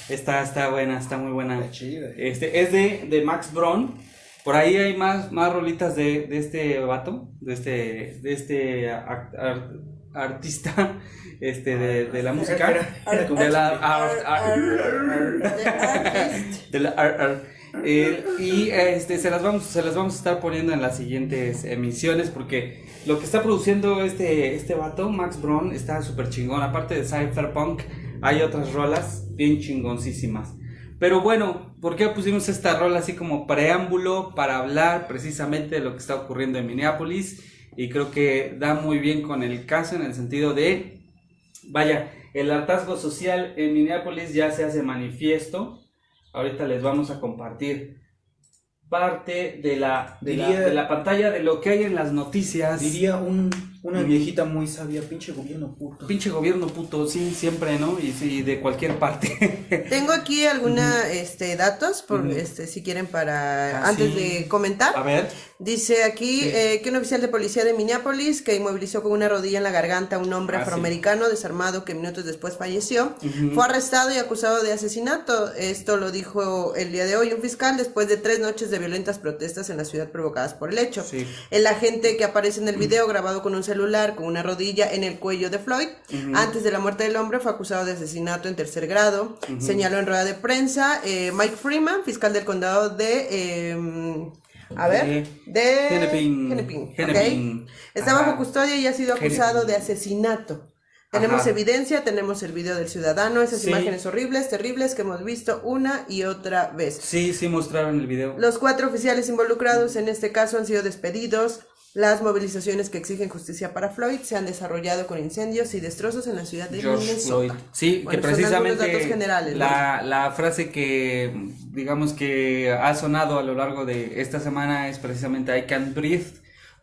Está, está buena, está muy buena. Está chida. Este, es de, de Max Braun. Por ahí hay más, más rolitas de, de este vato, de este, de este ar- ar- artista este, de, de la música. De la ar- Eh, y este, se, las vamos, se las vamos a estar poniendo en las siguientes emisiones porque lo que está produciendo este, este vato, Max Braun, está súper chingón. Aparte de Cypherpunk, hay otras rolas bien chingoncísimas. Pero bueno, ¿por qué pusimos esta rola así como preámbulo para hablar precisamente de lo que está ocurriendo en Minneapolis? Y creo que da muy bien con el caso en el sentido de, vaya, el hartazgo social en Minneapolis ya se hace manifiesto. Ahorita les vamos a compartir parte de la, de la, de la pantalla de lo que hay en las noticias. Diría un, una viejita muy sabia, pinche gobierno puto. Pinche gobierno puto, sí, siempre, ¿no? Y sí, de cualquier parte. Tengo aquí algunos este, datos, por, este, si quieren, para Ah, antes sí. de comentar. a ver. Dice aquí Sí. eh, que un oficial de policía de Minneapolis que inmovilizó con una rodilla en la garganta a un hombre Ah, sí. afroamericano desarmado que minutos después falleció, Ujú. fue arrestado y acusado de asesinato. Esto lo dijo el día de hoy un fiscal después de tres noches de violentas protestas en la ciudad provocadas por el hecho. Sí. El agente que aparece en el video grabado con un celular con una rodilla en el cuello de Floyd antes de la muerte del hombre fue acusado de asesinato en tercer grado. Señaló en rueda de prensa eh, Mike Freeman, fiscal del condado de... eh, a ver, De Hennepin. Hennepin. Hennepin. Está Ajá. bajo custodia y ha sido acusado de asesinato. Tenemos Ajá. evidencia, tenemos el video del ciudadano, esas Sí. imágenes horribles, terribles que hemos visto una y otra vez. Sí, sí mostraron el video. Los cuatro oficiales involucrados en este caso han sido despedidos. Las movilizaciones que exigen justicia para Floyd se han desarrollado con incendios y destrozos en la ciudad de George Minnesota. Floyd. Sí, Bueno, que precisamente generales, ¿no? la, la frase que digamos que ha sonado a lo largo de esta semana es precisamente I can't breathe,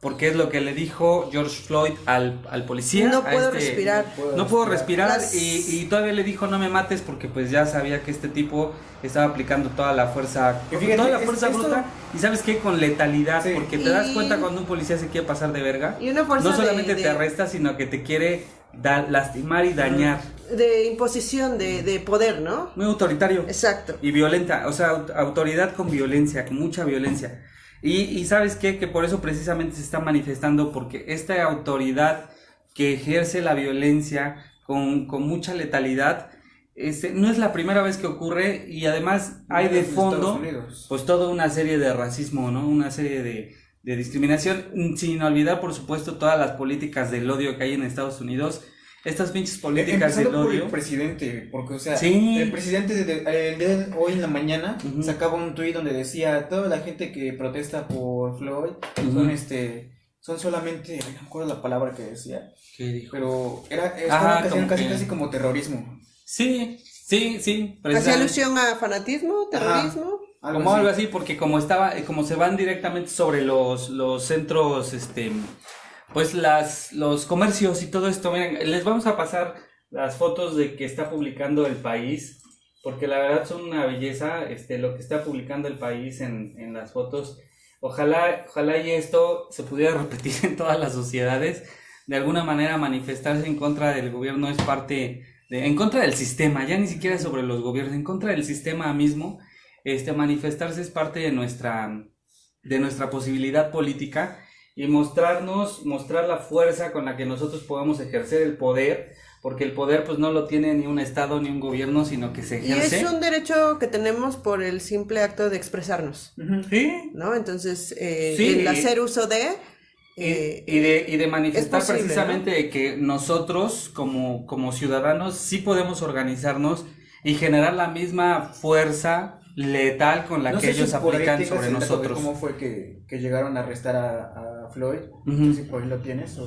porque es lo que le dijo George Floyd al, al policía. No puedo este- respirar. No puedo respirar Las- y, y todavía le dijo no me mates porque pues ya sabía que este tipo estaba aplicando toda la fuerza, fíjate, toda la es- fuerza esto- bruta y sabes qué con letalidad Sí. porque te das cuenta cuando un policía se quiere pasar de verga. Y una fuerza no solamente de- te de- arresta sino que te quiere da- lastimar y dañar. De imposición de, de poder, ¿no? Muy autoritario. Exacto. Y violenta, o sea, aut- autoridad con violencia, con mucha violencia. Y, y sabes qué, que por eso precisamente se está manifestando, porque esta autoridad que ejerce la violencia con, con mucha letalidad, este, no es la primera vez que ocurre y además hay de fondo pues toda una serie de racismo, ¿no? Una serie de, de discriminación, sin olvidar por supuesto todas las políticas del odio que hay en Estados Unidos, estas pinches políticas del Empezando por odio. el presidente, porque, o sea, Sí. el presidente de, de- el de hoy en la mañana sacaba un tuit donde decía, toda la gente que protesta por Floyd son este, son solamente, no me acuerdo la palabra que decía, ¿Qué dijo? pero era, estaba Ajá, casi, como casi, que- casi como terrorismo. Sí, sí, sí. ¿Hacía alusión a fanatismo, terrorismo? Como algo así, porque como estaba, como se van directamente sobre los, los centros, este, pues las, los comercios y todo esto, miren, les vamos a pasar las fotos de que está publicando el país, porque la verdad son una belleza, este, lo que está publicando el país en, en las fotos. Ojalá, ojalá y esto se pudiera repetir en todas las sociedades. De alguna manera manifestarse en contra del gobierno es parte de, en contra del sistema, ya ni siquiera sobre los gobiernos, en contra del sistema mismo. Este, manifestarse es parte de nuestra, de nuestra posibilidad política. Y mostrarnos, mostrar la fuerza con la que nosotros podemos ejercer el poder, porque el poder pues no lo tiene ni un Estado ni un gobierno, sino que se Y ejerce. es un derecho que tenemos por el simple acto de expresarnos, Sí, ¿no? Entonces, eh, Sí, el y- hacer uso de... Y, eh, y de, y de manifestar posible, precisamente de que nosotros como, como ciudadanos sí podemos organizarnos y generar la misma fuerza letal con la No que ellos si aplican sobre nosotros. ¿Cómo fue que, que llegaron a arrestar a, a Floyd? Ujú. No sé si por ahí lo tienes o...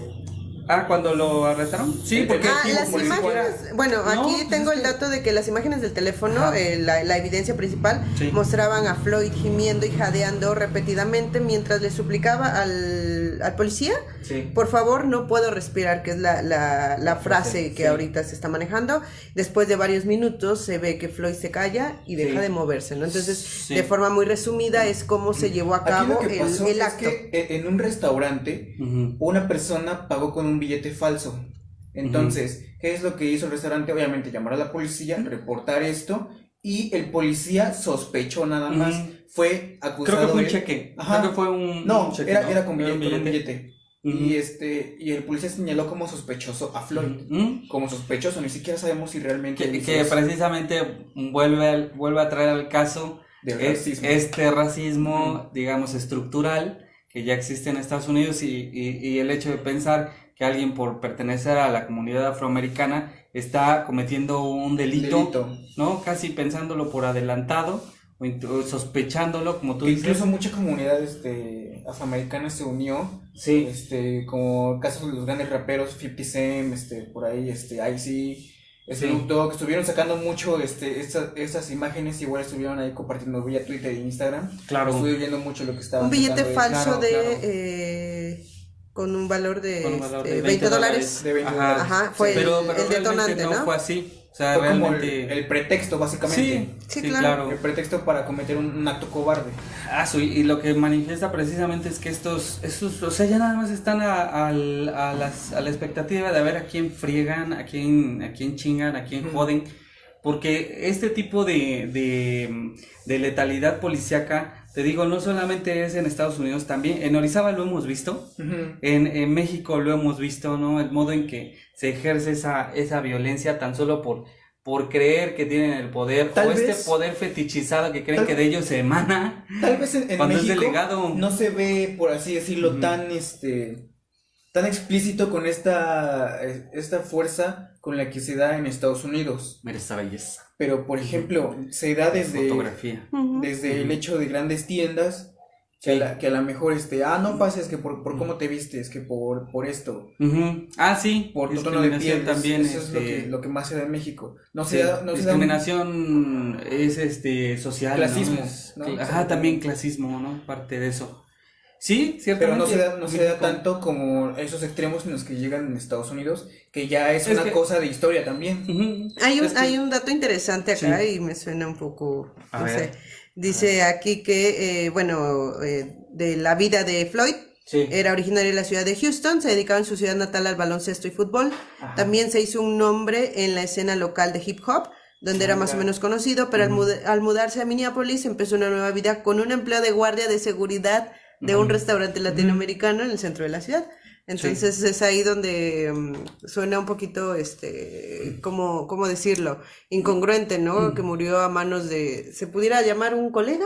Ah, cuando lo arrestaron. Sí, porque Ah, las imágenes, bueno, No, aquí pues tengo el dato de que las imágenes del teléfono, eh, la, la evidencia principal, Sí. mostraban a Floyd gimiendo y jadeando repetidamente mientras le suplicaba al, al policía, sí. por favor, no puedo respirar, que es la, la, la frase que sí. ahorita se está manejando. Después de varios minutos se ve que Floyd se calla y deja Sí. de moverse, ¿no? Entonces, Sí. de forma muy resumida, es cómo se llevó a Aquí cabo lo que el, pasó el es acto. que e- en un restaurante una persona pagó con un billete falso. Entonces, ¿qué es lo que hizo el restaurante? Obviamente llamar a la policía, reportar esto y el policía sospechó nada más. Fue acusado Creo que fue un cheque. Ajá. Creo que fue un, No, un cheque, era, ¿no? era con, billete, un con un billete. Ujú. Y este y el policía señaló como sospechoso a Floyd. Como sospechoso, ni siquiera sabemos si realmente Que, que precisamente vuelve, al- vuelve a traer al caso racismo. este racismo, digamos, estructural que ya existe en Estados Unidos y, y- y el hecho de pensar que alguien por pertenecer a la comunidad afroamericana está cometiendo un delito, Delito. ¿no? Casi pensándolo por adelantado o sospechándolo, como tú Que dices. incluso mucha comunidad este, afroamericana se unió Sí, este, como casos de los grandes raperos, 50 Cent, este, por ahí, este, Icy, Snoop Sí. Dogg, estuvieron sacando mucho, este, estas, estas imágenes, igual estuvieron ahí compartiendo vía Twitter e Instagram, claro. estuve viendo mucho lo que estaban Un billete falso claro, de... claro. eh, con un valor de, Con un valor este, de 20 dólares. De 20 Ajá, dólares. Ajá, fue pero, el- pero el realmente detonante, ¿no? fue así. O sea, Fue como el, realmente. el pretexto, básicamente. Sí, Sí, sí, claro. claro. El pretexto para cometer un, un acto cobarde. Ah, su- y lo que manifiesta precisamente es que estos, estos o sea, ya nada más están a, al- a las- a la expectativa de ver a quién friegan, a quién, a quién chingan, a quién joden, porque este tipo de, de, de letalidad policíaca, te digo, no solamente es en Estados Unidos, también en Orizaba lo hemos visto, en, en México lo hemos visto, ¿no? El modo en que se ejerce esa, esa violencia tan solo por, por creer que tienen el poder, Tal o este poder fetichizado que creen tal- que de ellos se emana. Tal vez en, en Cuando es México delegado. no se ve, por así decirlo, tan este tan explícito con esta, eh, esta fuerza con la que se da en Estados Unidos. Esta belleza. Pero, por ejemplo, se da desde, Fotografía. Desde el hecho de grandes tiendas que, a la, que a lo mejor, este, ah, no pases que por, por cómo te vistes, que por, por esto. Ah, sí. por tu tono de piel. también. Eso es lo este, que, lo que más se da en México. No sí, se da, no se da un- discriminación es este social. ¿no? Clasismo, ¿no? cl- Ajá, también clasismo, ¿no? Parte de eso. Sí, Pero ciertamente. no se da, no se da tanto como esos extremos en los que llegan en Estados Unidos, que ya es, Es una que- cosa de historia también. Hay un, hay un dato interesante acá Sí. y me suena un poco, A no ver. sé. Dice aquí que, eh, bueno, eh, de la vida de Floyd, Sí. era originario de la ciudad de Houston, se dedicaba en su ciudad natal al baloncesto y fútbol. Ajá. También se hizo un nombre en la escena local de hip hop, donde era más o menos conocido, pero al, muda- al mudarse a Minneapolis empezó una nueva vida con un empleo de guardia de seguridad de un restaurante latinoamericano en el centro de la ciudad. Entonces es ahí donde mm, suena un poquito, este, ¿cómo, cómo decirlo? Incongruente, ¿no? Que murió a manos de, ¿se pudiera llamar un colega?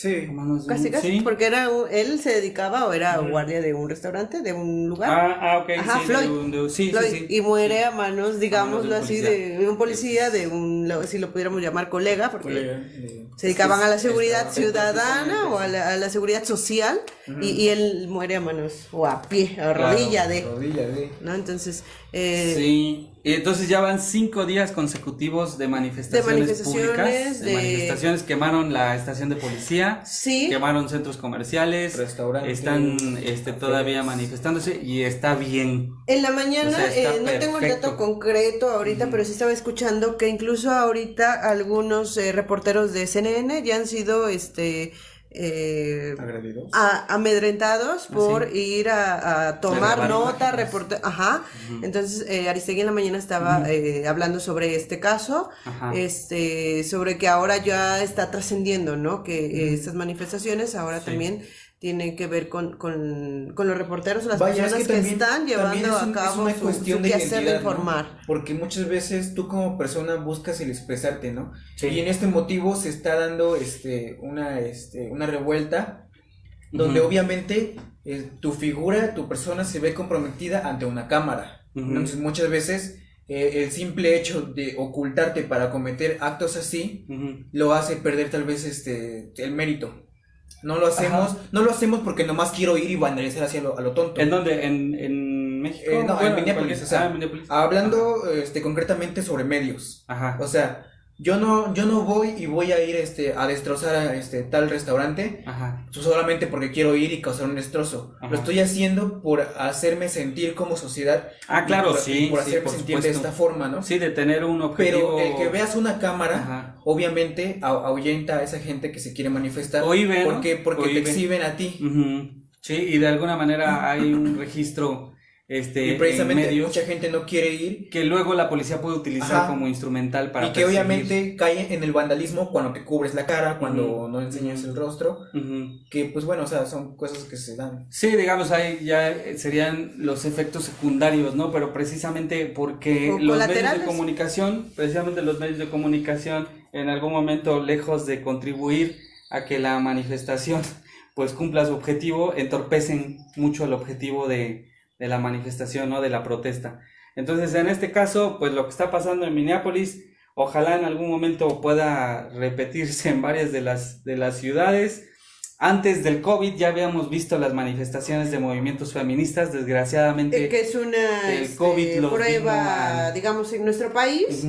Sí. Manos de Casi, un- casi, sí. porque era un- él se dedicaba o era guardia de un restaurante, de un lugar. Ah, ah, ok. Ajá, sí, Floyd. de un- de- sí, Floyd, sí, sí. y muere a manos, digámoslo un así, policía. de un policía, de un, lo- si lo pudiéramos llamar colega, porque Colega, eh, se dedicaban a la seguridad ciudadana o a la, a la seguridad social, y, y él muere a manos, o a pie, a Claro, rodilla de, rodilla de. ¿no? Entonces, eh, Sí, y entonces ya van cinco días consecutivos de manifestaciones, De manifestaciones, públicas, de... de- manifestaciones, quemaron la estación de policía, sí, quemaron centros comerciales, Restaurantes. están este, todavía manifestándose y está bien. En la mañana, O sea, está eh, no tengo el dato concreto ahorita, pero sí estaba escuchando que incluso ahorita algunos eh, reporteros de CNN ya han sido este eh, Agredidos. a- amedrentados por Ah, sí? ir a, a tomar nota, reportar, ajá. Entonces eh, Aristegui en la mañana estaba eh, hablando sobre este caso, Ajá. este, sobre que ahora ya está trascendiendo, ¿no? Que eh, estas manifestaciones ahora Sí. también tiene que ver con, con, con los reporteros o las Vaya, es personas que que, también- están llevando es un- a es cabo una su, cuestión su de quehacer de informar. Porque muchas veces tú como persona buscas el expresarte, ¿no? Sí. Y en este motivo se está dando este una este una revuelta donde obviamente eh, tu figura, tu persona se ve comprometida ante una cámara. Entonces muchas veces eh, el simple hecho de ocultarte para cometer actos así lo hace perder tal vez este el mérito. No lo hacemos, no lo hacemos porque nomás quiero ir y vandalizar hacia lo, a lo tonto. ¿En dónde? ¿En, en México? Eh, no, en Bueno, Minneapolis, cualquier- o sea, ah, en Minneapolis. Hablando este concretamente sobre medios. Ajá. O sea, yo no, yo no voy y voy a ir este, a destrozar a este tal restaurante Ajá. solamente porque quiero ir y causar un destrozo. Ajá. Lo estoy haciendo por hacerme sentir como sociedad. Ah, claro, por, sí, por sí, hacerme por sentir de esta forma, ¿no? Sí, de tener un objetivo. Pero el que veas una cámara, Ajá. obviamente a- ahuyenta a esa gente que se quiere manifestar. Oíbe, ¿no? porque porque Oíbe. te exhiben a ti. Sí, y de alguna manera hay un registro este, y precisamente en medios mucha gente no quiere ir. que luego la policía puede utilizar Ajá. como instrumental para y que perseguir. obviamente cae en el vandalismo cuando te cubres la cara, cuando Ujú. no enseñas el rostro. Ujú. Que pues bueno, o sea, son cosas que se dan. Sí, digamos, ahí ya serían los efectos secundarios, ¿no? Pero precisamente porque O los medios de comunicación, precisamente los medios de comunicación, en algún momento, lejos de contribuir a que la manifestación pues cumpla su objetivo, entorpecen mucho el objetivo de, de la manifestación, ¿no? De la protesta. Entonces, en este caso, pues lo que está pasando en Minneapolis, ojalá en algún momento pueda repetirse en varias de las, de las ciudades. Antes del COVID ya habíamos visto las manifestaciones de movimientos feministas, desgraciadamente. Eh, que es una el este, COVID prueba, digamos, en nuestro país.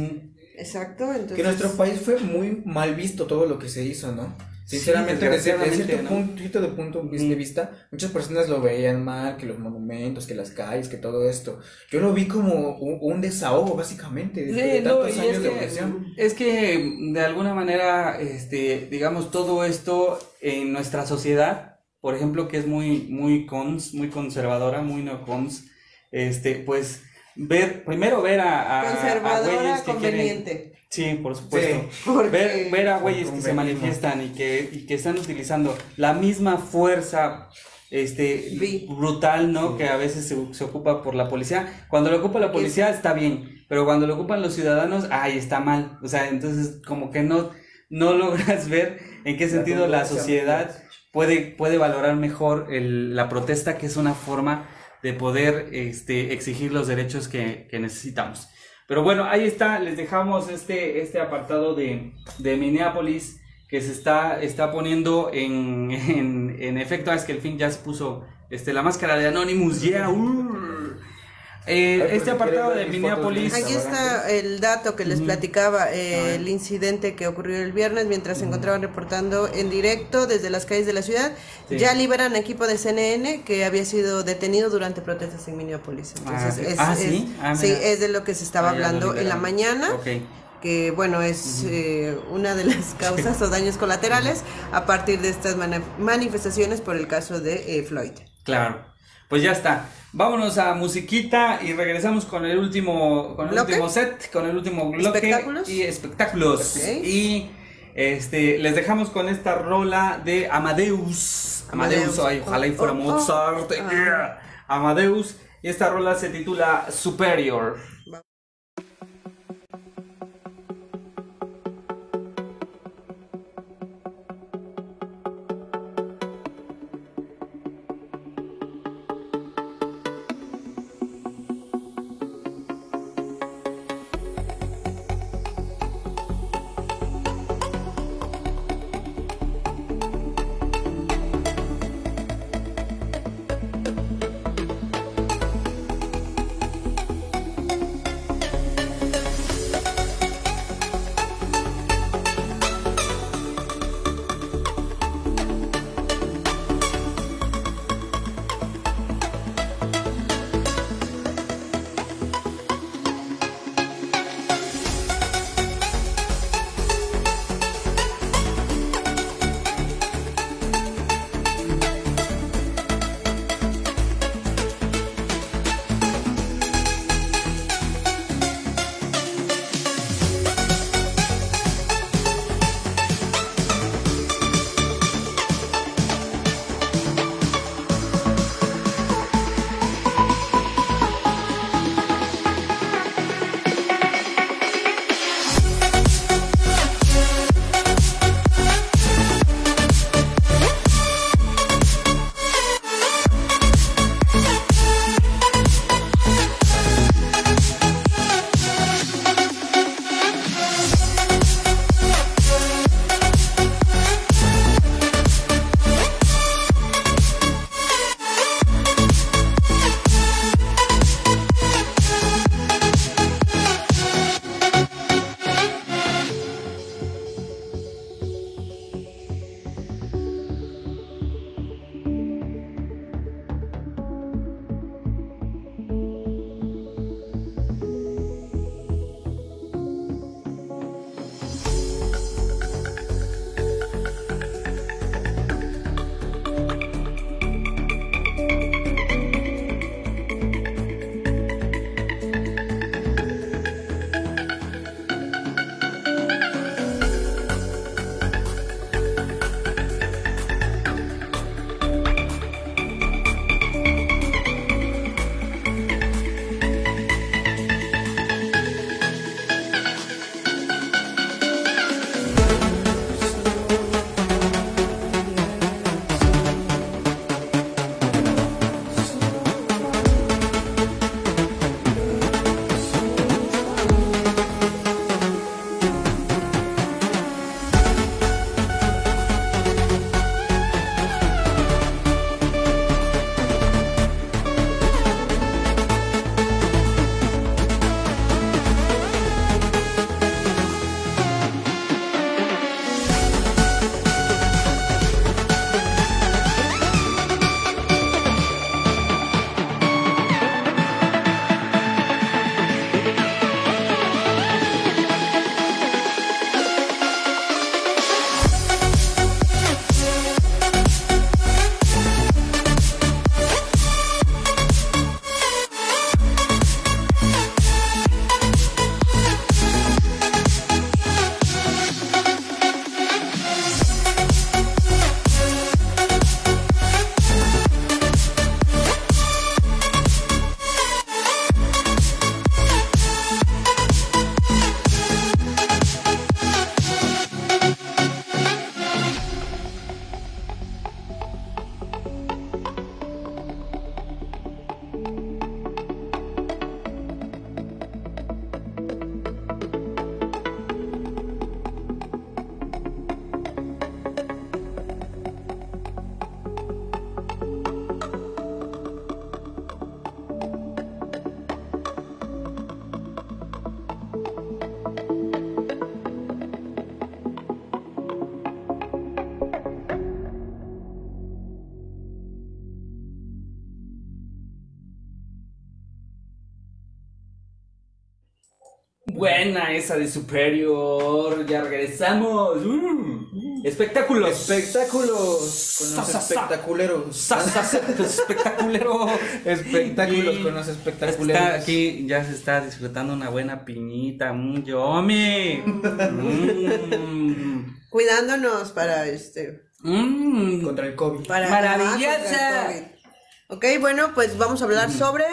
Exacto, entonces. Que nuestro país fue muy mal visto todo lo que se hizo, ¿no? Sinceramente, Sí, desde, desde desgraciadamente, cierto ¿no? punto, de punto de vista, muchas personas lo veían mal, que los monumentos, que las calles, que todo esto. Yo lo vi como un, un desahogo, básicamente, de Sí, no, tantos años es de que, opresión. es que de alguna manera, este, digamos, todo esto en nuestra sociedad, por ejemplo, que es muy, muy cons, muy conservadora, muy no cons, este, pues ver, primero ver a, Conservadora, güeyes que quieren, conveniente. Sí, por supuesto, ver, ver a güeyes que se manifiestan y que, y que están utilizando la misma fuerza este brutal, ¿no? Que a veces se, se ocupa por la policía. Cuando lo ocupa la policía está bien, pero cuando lo ocupan los ciudadanos, ay, está mal. O sea, entonces como que no, no logras ver en qué sentido la sociedad puede, puede valorar mejor el- la protesta, que es una forma de poder este, exigir los derechos que, que necesitamos. Pero bueno, ahí está, les dejamos este, este apartado de, de Minneapolis que se está, está poniendo en, en, en efecto. Ah, es que el fin ya se puso este, la máscara de Anonymous, yeah. uh. Eh, Ay, este apartado de Minneapolis. Aquí está el dato que les platicaba, eh, el incidente que ocurrió el viernes mientras se encontraban reportando en directo desde las calles de la ciudad. Sí. Ya liberan equipo de CNN que había sido detenido durante protestas en Minneapolis. Entonces, Ah, es, ah, es- ¿sí? Ah, sí, es de lo que se estaba Ah, hablando en la mañana. Ok. que bueno es eh, una de las causas o daños colaterales a partir de estas manifestaciones por el caso de eh, Floyd. Claro. Pues ya está. Vámonos a musiquita y regresamos con el último, con el ¿Bloque? último set, con el último bloque ¿Espectáculos? y espectáculos. Y este les dejamos con esta rola de Amadeus. Amadeus, Amadeus. ay, ojalá y fuera Oh, oh, Mozart. ah. Yeah. Amadeus. Y esta rola se titula. Superior Buena esa de Superior. Ya regresamos. Uh, espectáculos. Espectáculos con los Sa, espectaculeros. Sa, sa, sa, espectaculero. Espectáculos Y con los Está espectaculeros. aquí ya se está disfrutando una buena piñita. Mm, yomi. Mm. Cuidándonos para este. Mm. Contra el COVID. Para Maravillosa. el COVID. Ok, bueno, pues vamos a hablar sobre.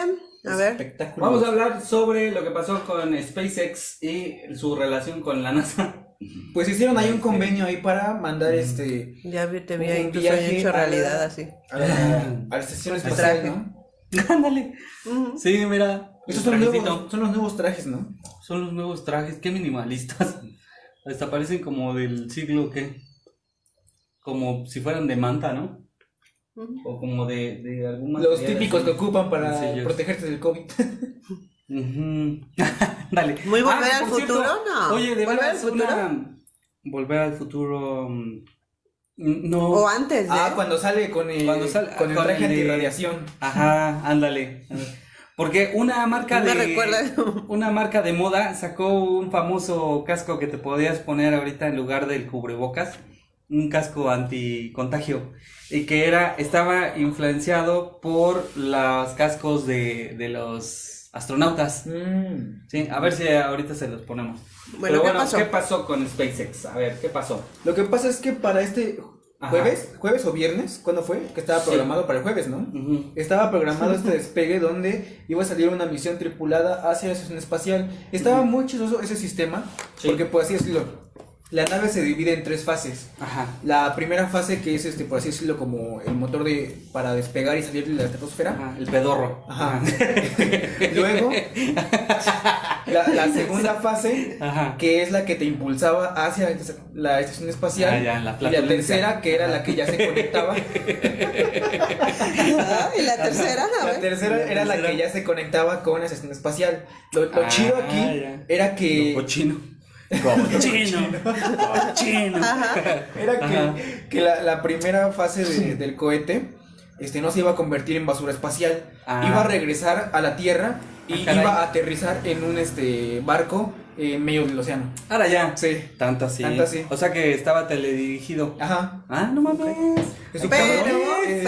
A ver. Vamos a hablar sobre lo que pasó con SpaceX y su relación con la NASA. Pues hicieron ahí un convenio ahí para mandar este Ya te vi ahí hecho realidad así. a la, a la estación espacial, traje. ¿no? Ándale. Sí, mira. Estos son, nuevos, son los nuevos trajes, ¿no? Son los nuevos trajes, qué minimalistas. Hasta parecen como del siglo que. Como si fueran de manta, ¿no? O como de, de algún Los típicos así. que ocupan para Sencillos. protegerte del COVID. Dale. Muy volver Ah, al cierto, futuro, ¿no? Oye, de ¿Volver al futuro? una- Volver al futuro. mm, No. O antes de. Ah, cuando sale con el, Cuando sale- con el traje de- antirradiación. Ajá, ándale. Porque una marca de recuerda. una marca de moda sacó un famoso casco que te podías poner ahorita en lugar del cubrebocas, un casco anticontagio y que era estaba influenciado por los cascos de, de los astronautas. Mm. Sí, a ver si ahorita se los ponemos. Bueno, Pero ¿qué pasó? ¿qué pasó con SpaceX? A ver, ¿qué pasó? Lo que pasa es que para este Ajá. jueves, jueves o viernes, ¿cuándo fue? Que estaba Sí. programado para el jueves, ¿no? Ujú. Estaba programado este despegue donde iba a salir una misión tripulada hacia la estación espacial. Estaba muy chistoso ese sistema, Sí. porque por así decirlo, la nave se divide en tres fases. Ajá. La primera fase que es este, por así decirlo, como el motor de para despegar y salir de la estratosfera. Ajá, el pedorro. Ajá. Luego, la, la segunda fase, Ajá. que es la que te impulsaba hacia la estación espacial. Ah, ya, la y la tercera, que era la que ya se conectaba. Ah, y la tercera, a La ver. tercera La era la tercera. que ya se conectaba con la estación espacial. Lo, lo Ah, chido aquí ya. era que. Cochino. Cochino. Cochino. Era que, Ajá. que la, la primera fase de- del cohete este, no se iba a convertir en basura espacial. Ah. Iba a regresar a la Tierra y Ah, caray. iba a aterrizar en un este, barco en medio del océano. Ahora ya. Sí. Tanto así. Tanto así. O sea que estaba teledirigido. Ajá. Ah, no mames. Pero, cabrón,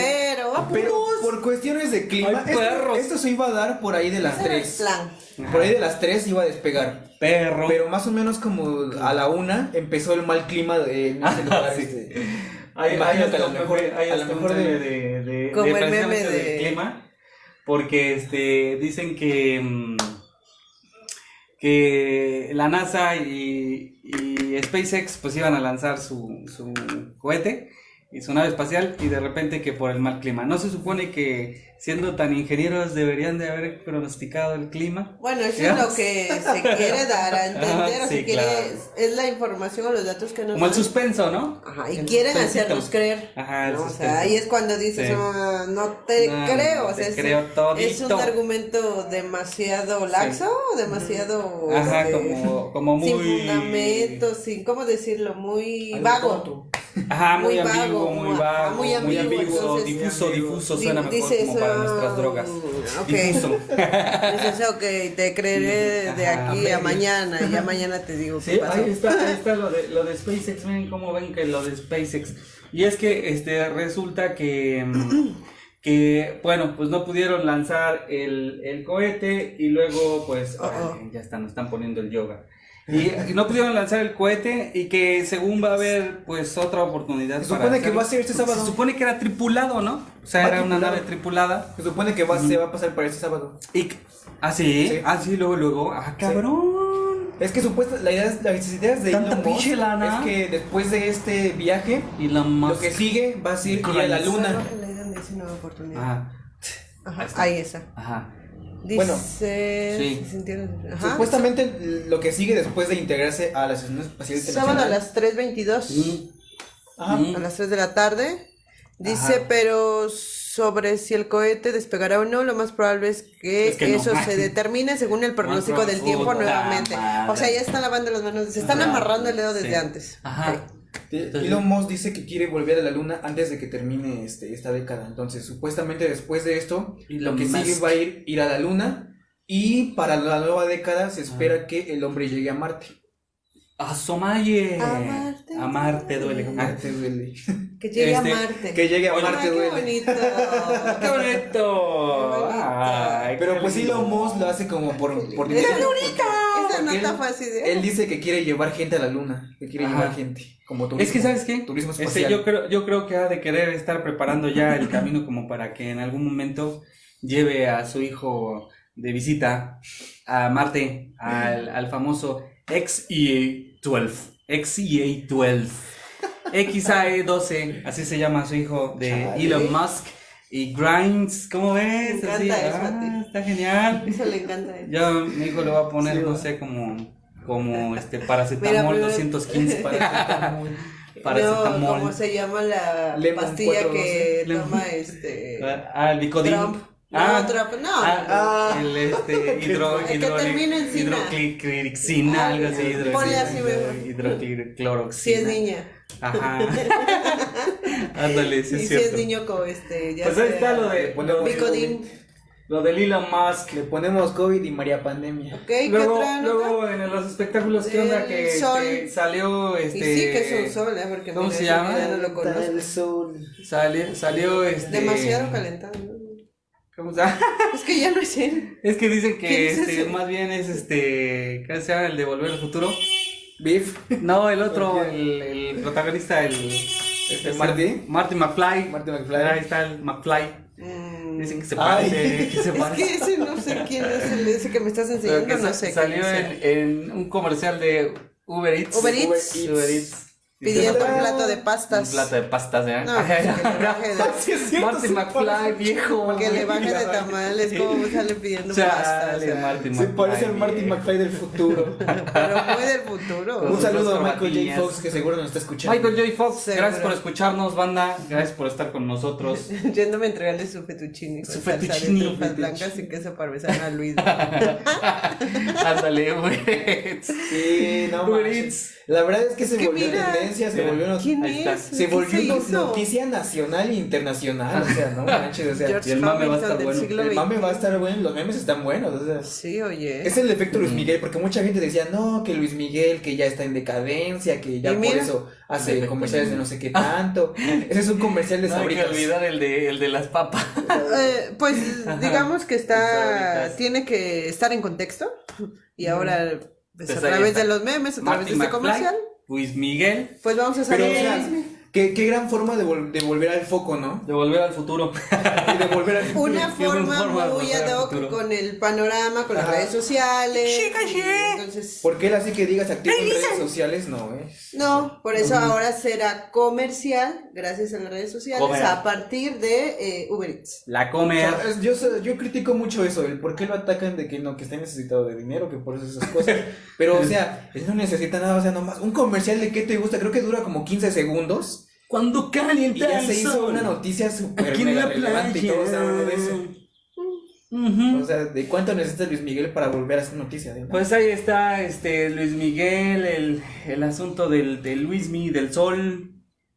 pero. por cuestiones de clima, Ay, esto, esto se iba a dar por ahí de las ese era el 3. plan. Por ahí de las 3 iba a despegar. Perro. Pero más o menos como a la una empezó el mal clima de, en ese lugar. sí. este. Hay que a lo mejor, a lo mejor de, de, de, Como de el meme de- del clima. Porque este dicen que mm, que la NASA y, y SpaceX pues iban a lanzar su, su cohete y su nave espacial y de repente que por el mal clima. No se supone que siendo tan ingenieros deberían de haber pronosticado el clima. Bueno, eso Digamos. es lo que se quiere dar a entender, o sí, se quiere, claro. es la información o los datos que nos Como el dan. suspenso, ¿no? Ajá, y El quieren suspensito. hacernos creer. Ajá, el ¿no? O sea, ahí es cuando dices, Sí. ah, no te No, creo. o sea, te es, creo es un argumento demasiado laxo, demasiado. Ajá, este, como, como muy... Sin fundamento, sin, ¿cómo decirlo? Muy algo vago. tonto. Ajá, muy, Muy ambiguo, vago, muy vago, muy muy ambiguo, ambiguo, entonces- difuso, ambiguo. difuso, Di- suena mejor como para nuestras drogas. ok. Difuso. Dices, ok, te creeré de Ajá, aquí a mañana, y ya mañana te digo qué Sí, pasó. ahí está, ahí está lo de, lo de SpaceX, miren cómo ven que lo de SpaceX. Y es que este resulta que, mm, que bueno, pues no pudieron lanzar el, el cohete y luego pues Oh, oh. órale, ya están, están poniendo el yoga. Y, no pudieron lanzar el cohete y que según va a haber pues otra oportunidad. Se para supone que va a ser este sábado. Se supone que era tripulado, ¿no? O sea, Va era una nave tripulada. Se supone que va, se va a pasar para este sábado. Y, ah, sí, Sí. ah, sí, luego, luego, ah, cabrón. Es que supuesta, la idea es, las ideas de Tanta Elon Musk pinche lana. es que después de este viaje, Y la más. lo que sigue va a ser ir a la luna. La idea de esa nueva oportunidad. Ajá. Ajá, Ahí está. ahí está. Ajá. Bueno, Dice. sí. se sintieron- Ajá. Supuestamente lo que sigue después de integrarse a la Estación Espacial Sábado a las 3.22. Mm, Ajá. mm. A las 3 de la tarde. Dice, Ajá. pero sobre si el cohete despegará o no, lo más probable es que, Es que no. eso se determine según el pronóstico del tiempo nuevamente. madre. O sea, ya están lavando las manos, se están Ajá. amarrando el dedo desde Sí. antes. Ajá. Elon Musk dice que quiere volver a la luna antes de que termine este, esta década. Entonces, supuestamente después de esto, lo que sigue va a ir, ir a la luna. Y para la nueva década se espera que el hombre llegue a Marte. A Somaye. Amarte A Marte duele. duele. Marte duele. Que llegue Este, a Marte. que llegue a Oye, Marte Ay, qué duele. bonito. ¡Qué bonito! Ay, Pero qué pues. Elon Musk lo hace como por, por Esa dinero. Esa nota él- fue así de. Él dice que quiere llevar gente a la luna. Que quiere Ajá. llevar gente. Como turismo. Es que, ¿sabes qué? Turismo Este, espacial. yo, creo, yo creo que ha de querer estar preparando ya el camino como para que en algún momento lleve a su hijo de visita a Marte, al, al famoso XEA-12. XEA-12. XAE-12, así se llama su hijo de Chale. Elon Musk. Y Grimes, ¿cómo ves? Me Así, encanta eso a ah, está genial. Eso le encanta a él. Ya mi hijo le va a poner, Sí, no sé, como, como este Mira, paracetamol pero- 215 para No, paracetamol. ¿cómo se llama la Lemon pastilla que 412? toma este Ah, el Bicodin. Trump? No, Ah, Trump, no. ah, el este hidro, hidro, algo así, hidro- Ponle así mejor. hidrocloroxina. si es niña. Ajá. Ándale, sí y es si cierto. es niño con este ya Pues ahí está lo de Bicodin. lo del Elon Musk. Le ponemos COVID y María Pandemia. Ok, ¿qué Luego, otra nota? luego en los espectáculos, ¿qué onda? El Que, sol. que salió este. Y sí que es un sol, ¿eh? Porque ¿Cómo se llama? no lo conozco. El sol. Salió, salió este. Demasiado calentado. ¿Cómo se llama? Es que ya no es él. Es que dicen que ¿Quién es este, más bien es este. ¿Cómo se llama? El de Volver al Futuro. Beef. No, el otro, ¿Por el, el protagonista, el. Este, Marty. Marty McFly. Marty McFly. Ahí está el McFly. Mm, Dicen que se parece. Que se es parece. que ese no sé quién es el ese que me estás enseñando, que no sé salió quién en, es. en un comercial de Uber Eats. Uber Eats. Uber Eats. Pidiendo Ah, un plato de Un pastas. plato de pastas, ¿eh? No, que le baje de, Sí, cierto, Marty sí, McFly, viejo. que le baje de tamales, como sale pidiendo pastas. o Chale, sea, Marty Se parece al Marty. McFly del futuro. Pero muy del futuro. Un saludo a Michael J. Fox que seguro nos está escuchando. Michael J. Fox, Seguro. gracias por escucharnos, banda. Gracias por estar con nosotros. Yéndome a entregarle su fettuccine con Su salsa de fettuccine, trufas fettuccine. blancas y queso parmesano a Luis. Ándale, Eats. Sí, no manches. La verdad es que se volvió mira, tendencia, se volvió not- ¿Quién Ahí está. es? se ¿Qué volvió noticia nacional e internacional, o sea, no manches, o sea, George Y el mame va a estar bueno. el mame va a estar bueno, los memes están buenos, o sea, Sí, oye. es el efecto Luis Miguel, porque mucha gente decía, no, que Luis Miguel, que ya está en decadencia, que ya por eso hace comerciales de no sé qué tanto. Ese es un comercial de No hay que sabritas. olvidar el de, el de las papas. Eh, pues digamos que está Sabritas. tiene que estar en contexto y ahora pues, a través de los memes, a través de este McFly, comercial, Luis Miguel, pues vamos a sea, qué, qué gran forma de, vol- de volver al foco, ¿no? de volver al futuro. De volver al una forma muy ad hoc con el panorama, con las redes sociales. Entonces, Porque él así que digas activo en redes sociales, no, ¿eh? no, por eso ahora será comercial gracias a las redes sociales Comer. a partir de eh, Uber Eats. La O comer. sea, yo, yo critico mucho eso, el por qué lo atacan de que no, que está necesitado de dinero, que por eso esas cosas. Pero, o sea, él no necesita nada, o sea, nomás un comercial de qué te gusta, creo que dura como 15 segundos. Cuando Y calienta ya el se hizo sol. una noticia súper Aquí en mega la relevante y playa. todo está hablando de eso. O sea, ¿de cuánto necesita Luis Miguel para volver a hacer noticia? de- Pues ahí está este Luis Miguel, el, el asunto del, de Luismi, del sol,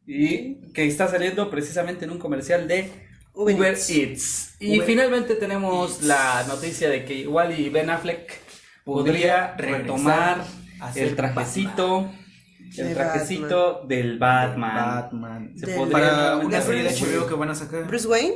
y que está saliendo precisamente en un comercial de Uber Uber, Eats. Eats. Y Uber finalmente tenemos la noticia de que igual y Ben Affleck podría Podría retomar el trajecito, el De trajecito del Batman. Batman. Se Del- podría Para una serie de HBO que van a sacar. Bruce Wayne.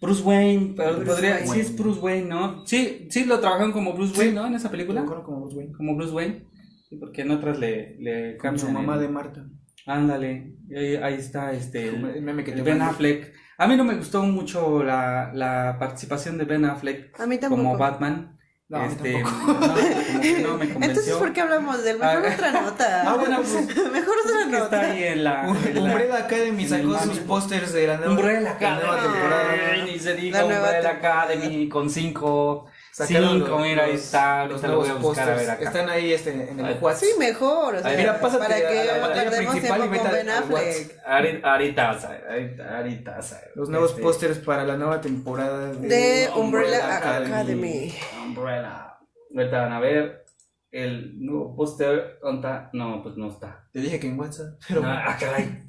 Bruce Wayne, pero Bruce podría, Wayne. sí es Bruce Wayne, ¿no? Sí, sí lo trabajaron como Bruce Sí. Wayne, ¿no? En esa película. como Bruce Wayne. Como Bruce Wayne. Sí, porque en otras le, le cambian su mamá el- de Marta. Ándale, ahí, ahí está este el, El meme que el te Ben. Affleck. A mí no me gustó mucho la, la participación de Ben Affleck A mí como Batman. No, este, tampoco. no, como que no me convenció. Entonces, ¿por qué hablamos de él? Mejor Ah. otra nota. Ah, bueno, pues, Mejor pues otra que está nota. ahí en la, en la- Umbrella Academy sacó sus pósters de la nueva, Umbrella la nueva Academy. temporada. Y se nueva Umbrella. Academy con cinco Sacaron Cinco, mira, ahí está, Los ahorita lo voy nuevos a a ver acá. Están ahí este, en el WhatsApp. Sí, mejor. O sea, mira, pásate para a que la pantalla perdemos principal y tiempo vete. Ahorita, ahorita a ahorita, ahorita a ver. Los nuevos Este, pósters para la nueva temporada de, De Umbrella Umbrella Academy. Umbrella. Ahorita van a ver el nuevo póster. ¿Dónde está? No, pues no está. Te dije que en WhatsApp. Pero... Ah, caray.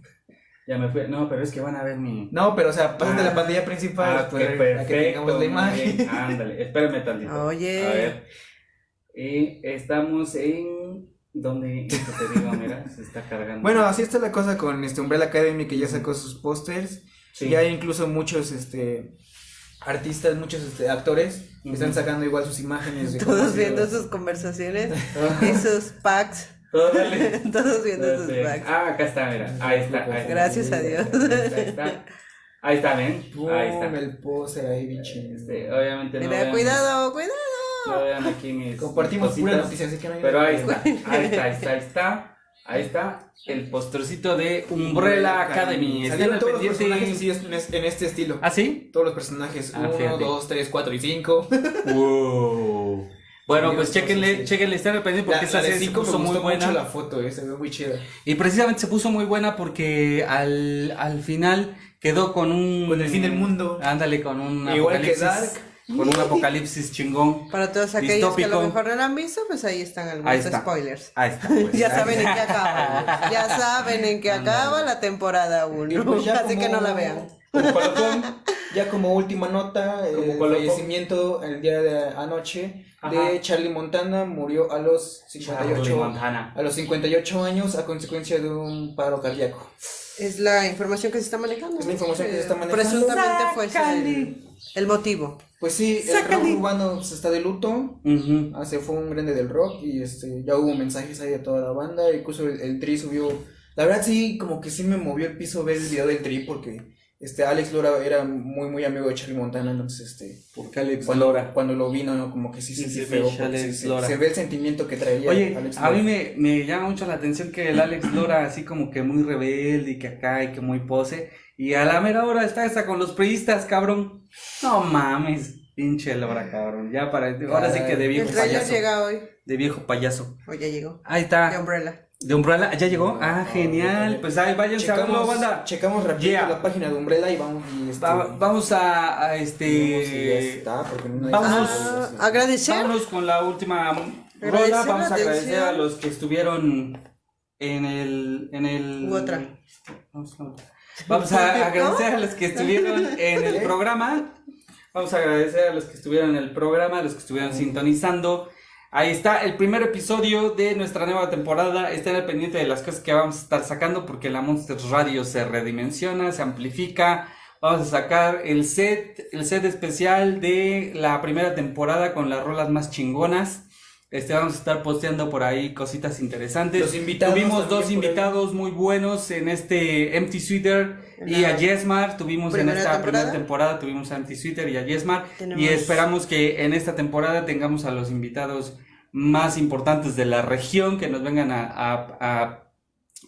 Ya me fui. No, pero es que van a ver mi. No, pero o sea, pásate Ah. la pantalla principal Ah, pues, para que tengamos perfecto. la imagen. bien. Ándale, espérame tantito. Oye. A ver. Y estamos en. ¿Dónde? Esto te digo, mira, se está cargando. Bueno, así está la cosa con este Umbrella Academy que ya sacó sus pósters. Sí. Ya hay incluso muchos este artistas, muchos este, actores que están sacando igual sus imágenes. de Todos viendo sus conversaciones y sus packs. Todos viendo sus packs. Ah, acá está, mira. Ahí está. Ahí está. Gracias a Dios. Ahí está. Ahí está, ven. Ahí está. el póster ahí, bien chido. Este, obviamente no Mira, vean- cuidado, cuidado. No vean aquí mis Compartimos cositas, pura noticia, así que no hay Pero ahí está, ahí está, ahí está, ahí está. Ahí está el postercito de Umbrella Academy. Salieron al todos los personajes así, en es- en este estilo. ¿Ah, sí? Todos los personajes. Ah, uno, fíjate. dos, tres, cuatro y cinco. Wow. Bueno, pues sí. chéquenle, estén al pendiente La, porque la esa de serie se cinco me puso muy gustó buena. mucho la foto, eh, se ve muy chida. Y precisamente se puso muy buena porque al, al final quedó con un... Con el fin del mundo. Ándale, con un Igual que apocalipsis. Dark. Con un apocalipsis chingón. Para todos aquellos que a lo Distópico. mejor no lo han visto, pues ahí están algunos Ahí está. spoilers. Ahí está. pues. Ya saben en qué acaba. Ya saben en qué acaba la temporada 1. Y pues ya Así que como- no la vean. Como colofón, ya como última nota, Como el colofón. fallecimiento el día de anoche Ajá. de Charlie Montana murió a los Charlie 58 Montana. a los 58 años a consecuencia de un paro cardíaco. Es la información que se está manejando. Es la información que se está Eh, manejando. Presuntamente fue el, el motivo. Pues sí, el rock urbano se está de luto. Ah, se fue un grande del rock y este ya hubo mensajes ahí de toda la banda, incluso el, el Tri subió, la verdad sí, como que sí me movió el piso ver el video del Tri porque este Alex Lora era muy muy amigo de Charlie Montana, entonces este Porque Alex cuando, Lora. cuando lo vino, ¿no? como que sí sí, feo, Alex se, Lora. se ve el sentimiento que traía Oye, Alex a mí Lora. me, me llama mucho la atención que el Alex Lora así como que muy rebelde y que acá y que muy pose. Y a la mera hora está esta con los priistas, cabrón. No mames, pinche Lora, cabrón. Ya para, ahora sí que de viejo payaso. llega hoy. De viejo payaso. O ya llegó. Ahí De está. Umbrella. De Umbrella, ¿ya llegó? Ah, genial. Pues ahí váyanse a verlo, checamos, banda. checamos rápido Yeah. la página de Umbrella y vamos y este, Va- vamos a, a este. está, porque no hay- Vámonos. Ah, agradecer. Vámonos con la última rola. la Vamos a agradecer atención. a los que estuvieron en el. En el U otra. Vamos a, vamos a agradecer a los que estuvieron en el programa. Vamos a agradecer a los que estuvieron en el programa, a los que estuvieron sintonizando. Ahí está el primer episodio de nuestra nueva temporada. Estén al pendiente de las cosas que vamos a estar sacando porque la Monster Radio se redimensiona, se amplifica. Vamos a sacar el set, el set especial de la primera temporada con las rolas más chingonas. Este, vamos a estar posteando por ahí cositas interesantes. Los invitados Tuvimos dos ahí. invitados muy buenos en este Empty Sweater y a Yesmar. Tuvimos en esta temporada. primera temporada, tuvimos a Empty Sweater y a Yesmar. Tenemos- Y esperamos que en esta temporada tengamos a los invitados más importantes de la región que nos vengan a, a- a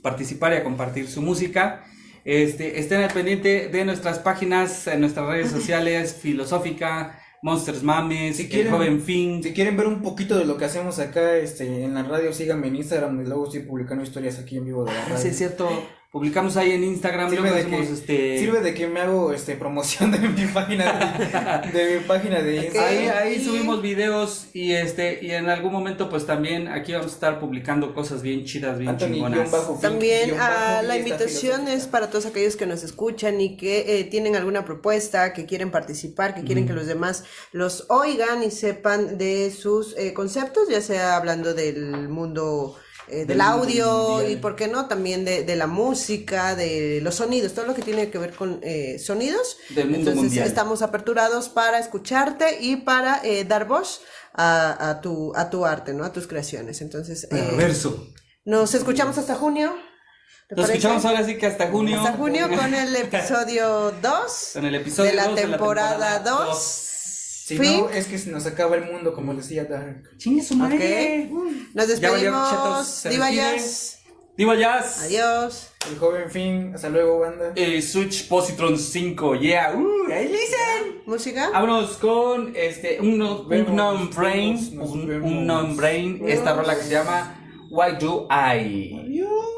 participar y a compartir su música. Este, estén al pendiente de nuestras páginas, en nuestras redes sociales, Filosófica, Monsters Mames, Si El Joven Fin. Si quieren ver un poquito de lo que hacemos acá este, en la radio, síganme en Instagram, y luego estoy publicando historias aquí en vivo de la radio. Ah, sí, es cierto. Publicamos ahí en Instagram. Sirve luego de, que, hacemos, este... sirve de que me hago este, promoción de mi página de, de mi página de Instagram. Ahí, ahí subimos videos y este y en algún momento pues también aquí vamos a estar publicando cosas bien chidas, bien Anthony, chingonas. bajo, También ah, bajo, y la invitación es para todos aquellos que nos escuchan y que eh, tienen alguna propuesta, que quieren participar, que quieren que los demás los oigan y sepan de sus eh, conceptos, ya sea hablando del mundo eh, del, audio mundial. y, ¿por qué no? También de, de la música, de los sonidos, todo lo que tiene que ver con eh, sonidos. Del mundo Entonces mundial. estamos aperturados para escucharte y para eh, dar voz a, a tu, a tu arte, ¿no? A tus creaciones. Entonces, eh, Perverso. nos escuchamos hasta junio. ¿te Nos parece? escuchamos ahora sí que hasta junio. Hasta junio con el episodio 2 Con el episodio de la dos de la temporada temporada 2. Si no, es que se nos acaba el mundo, como decía Dark. Chingue su madre. Okay. Nos despedimos. Diva Jazz. Diva Jazz. Adiós. El joven fin. Hasta luego, banda. El Switch Positron 5. Yeah. Uh, listen. Música. Vámonos con este, un, non-brain. Un non-brain. Esta rola que se llama Why Do I. Adiós.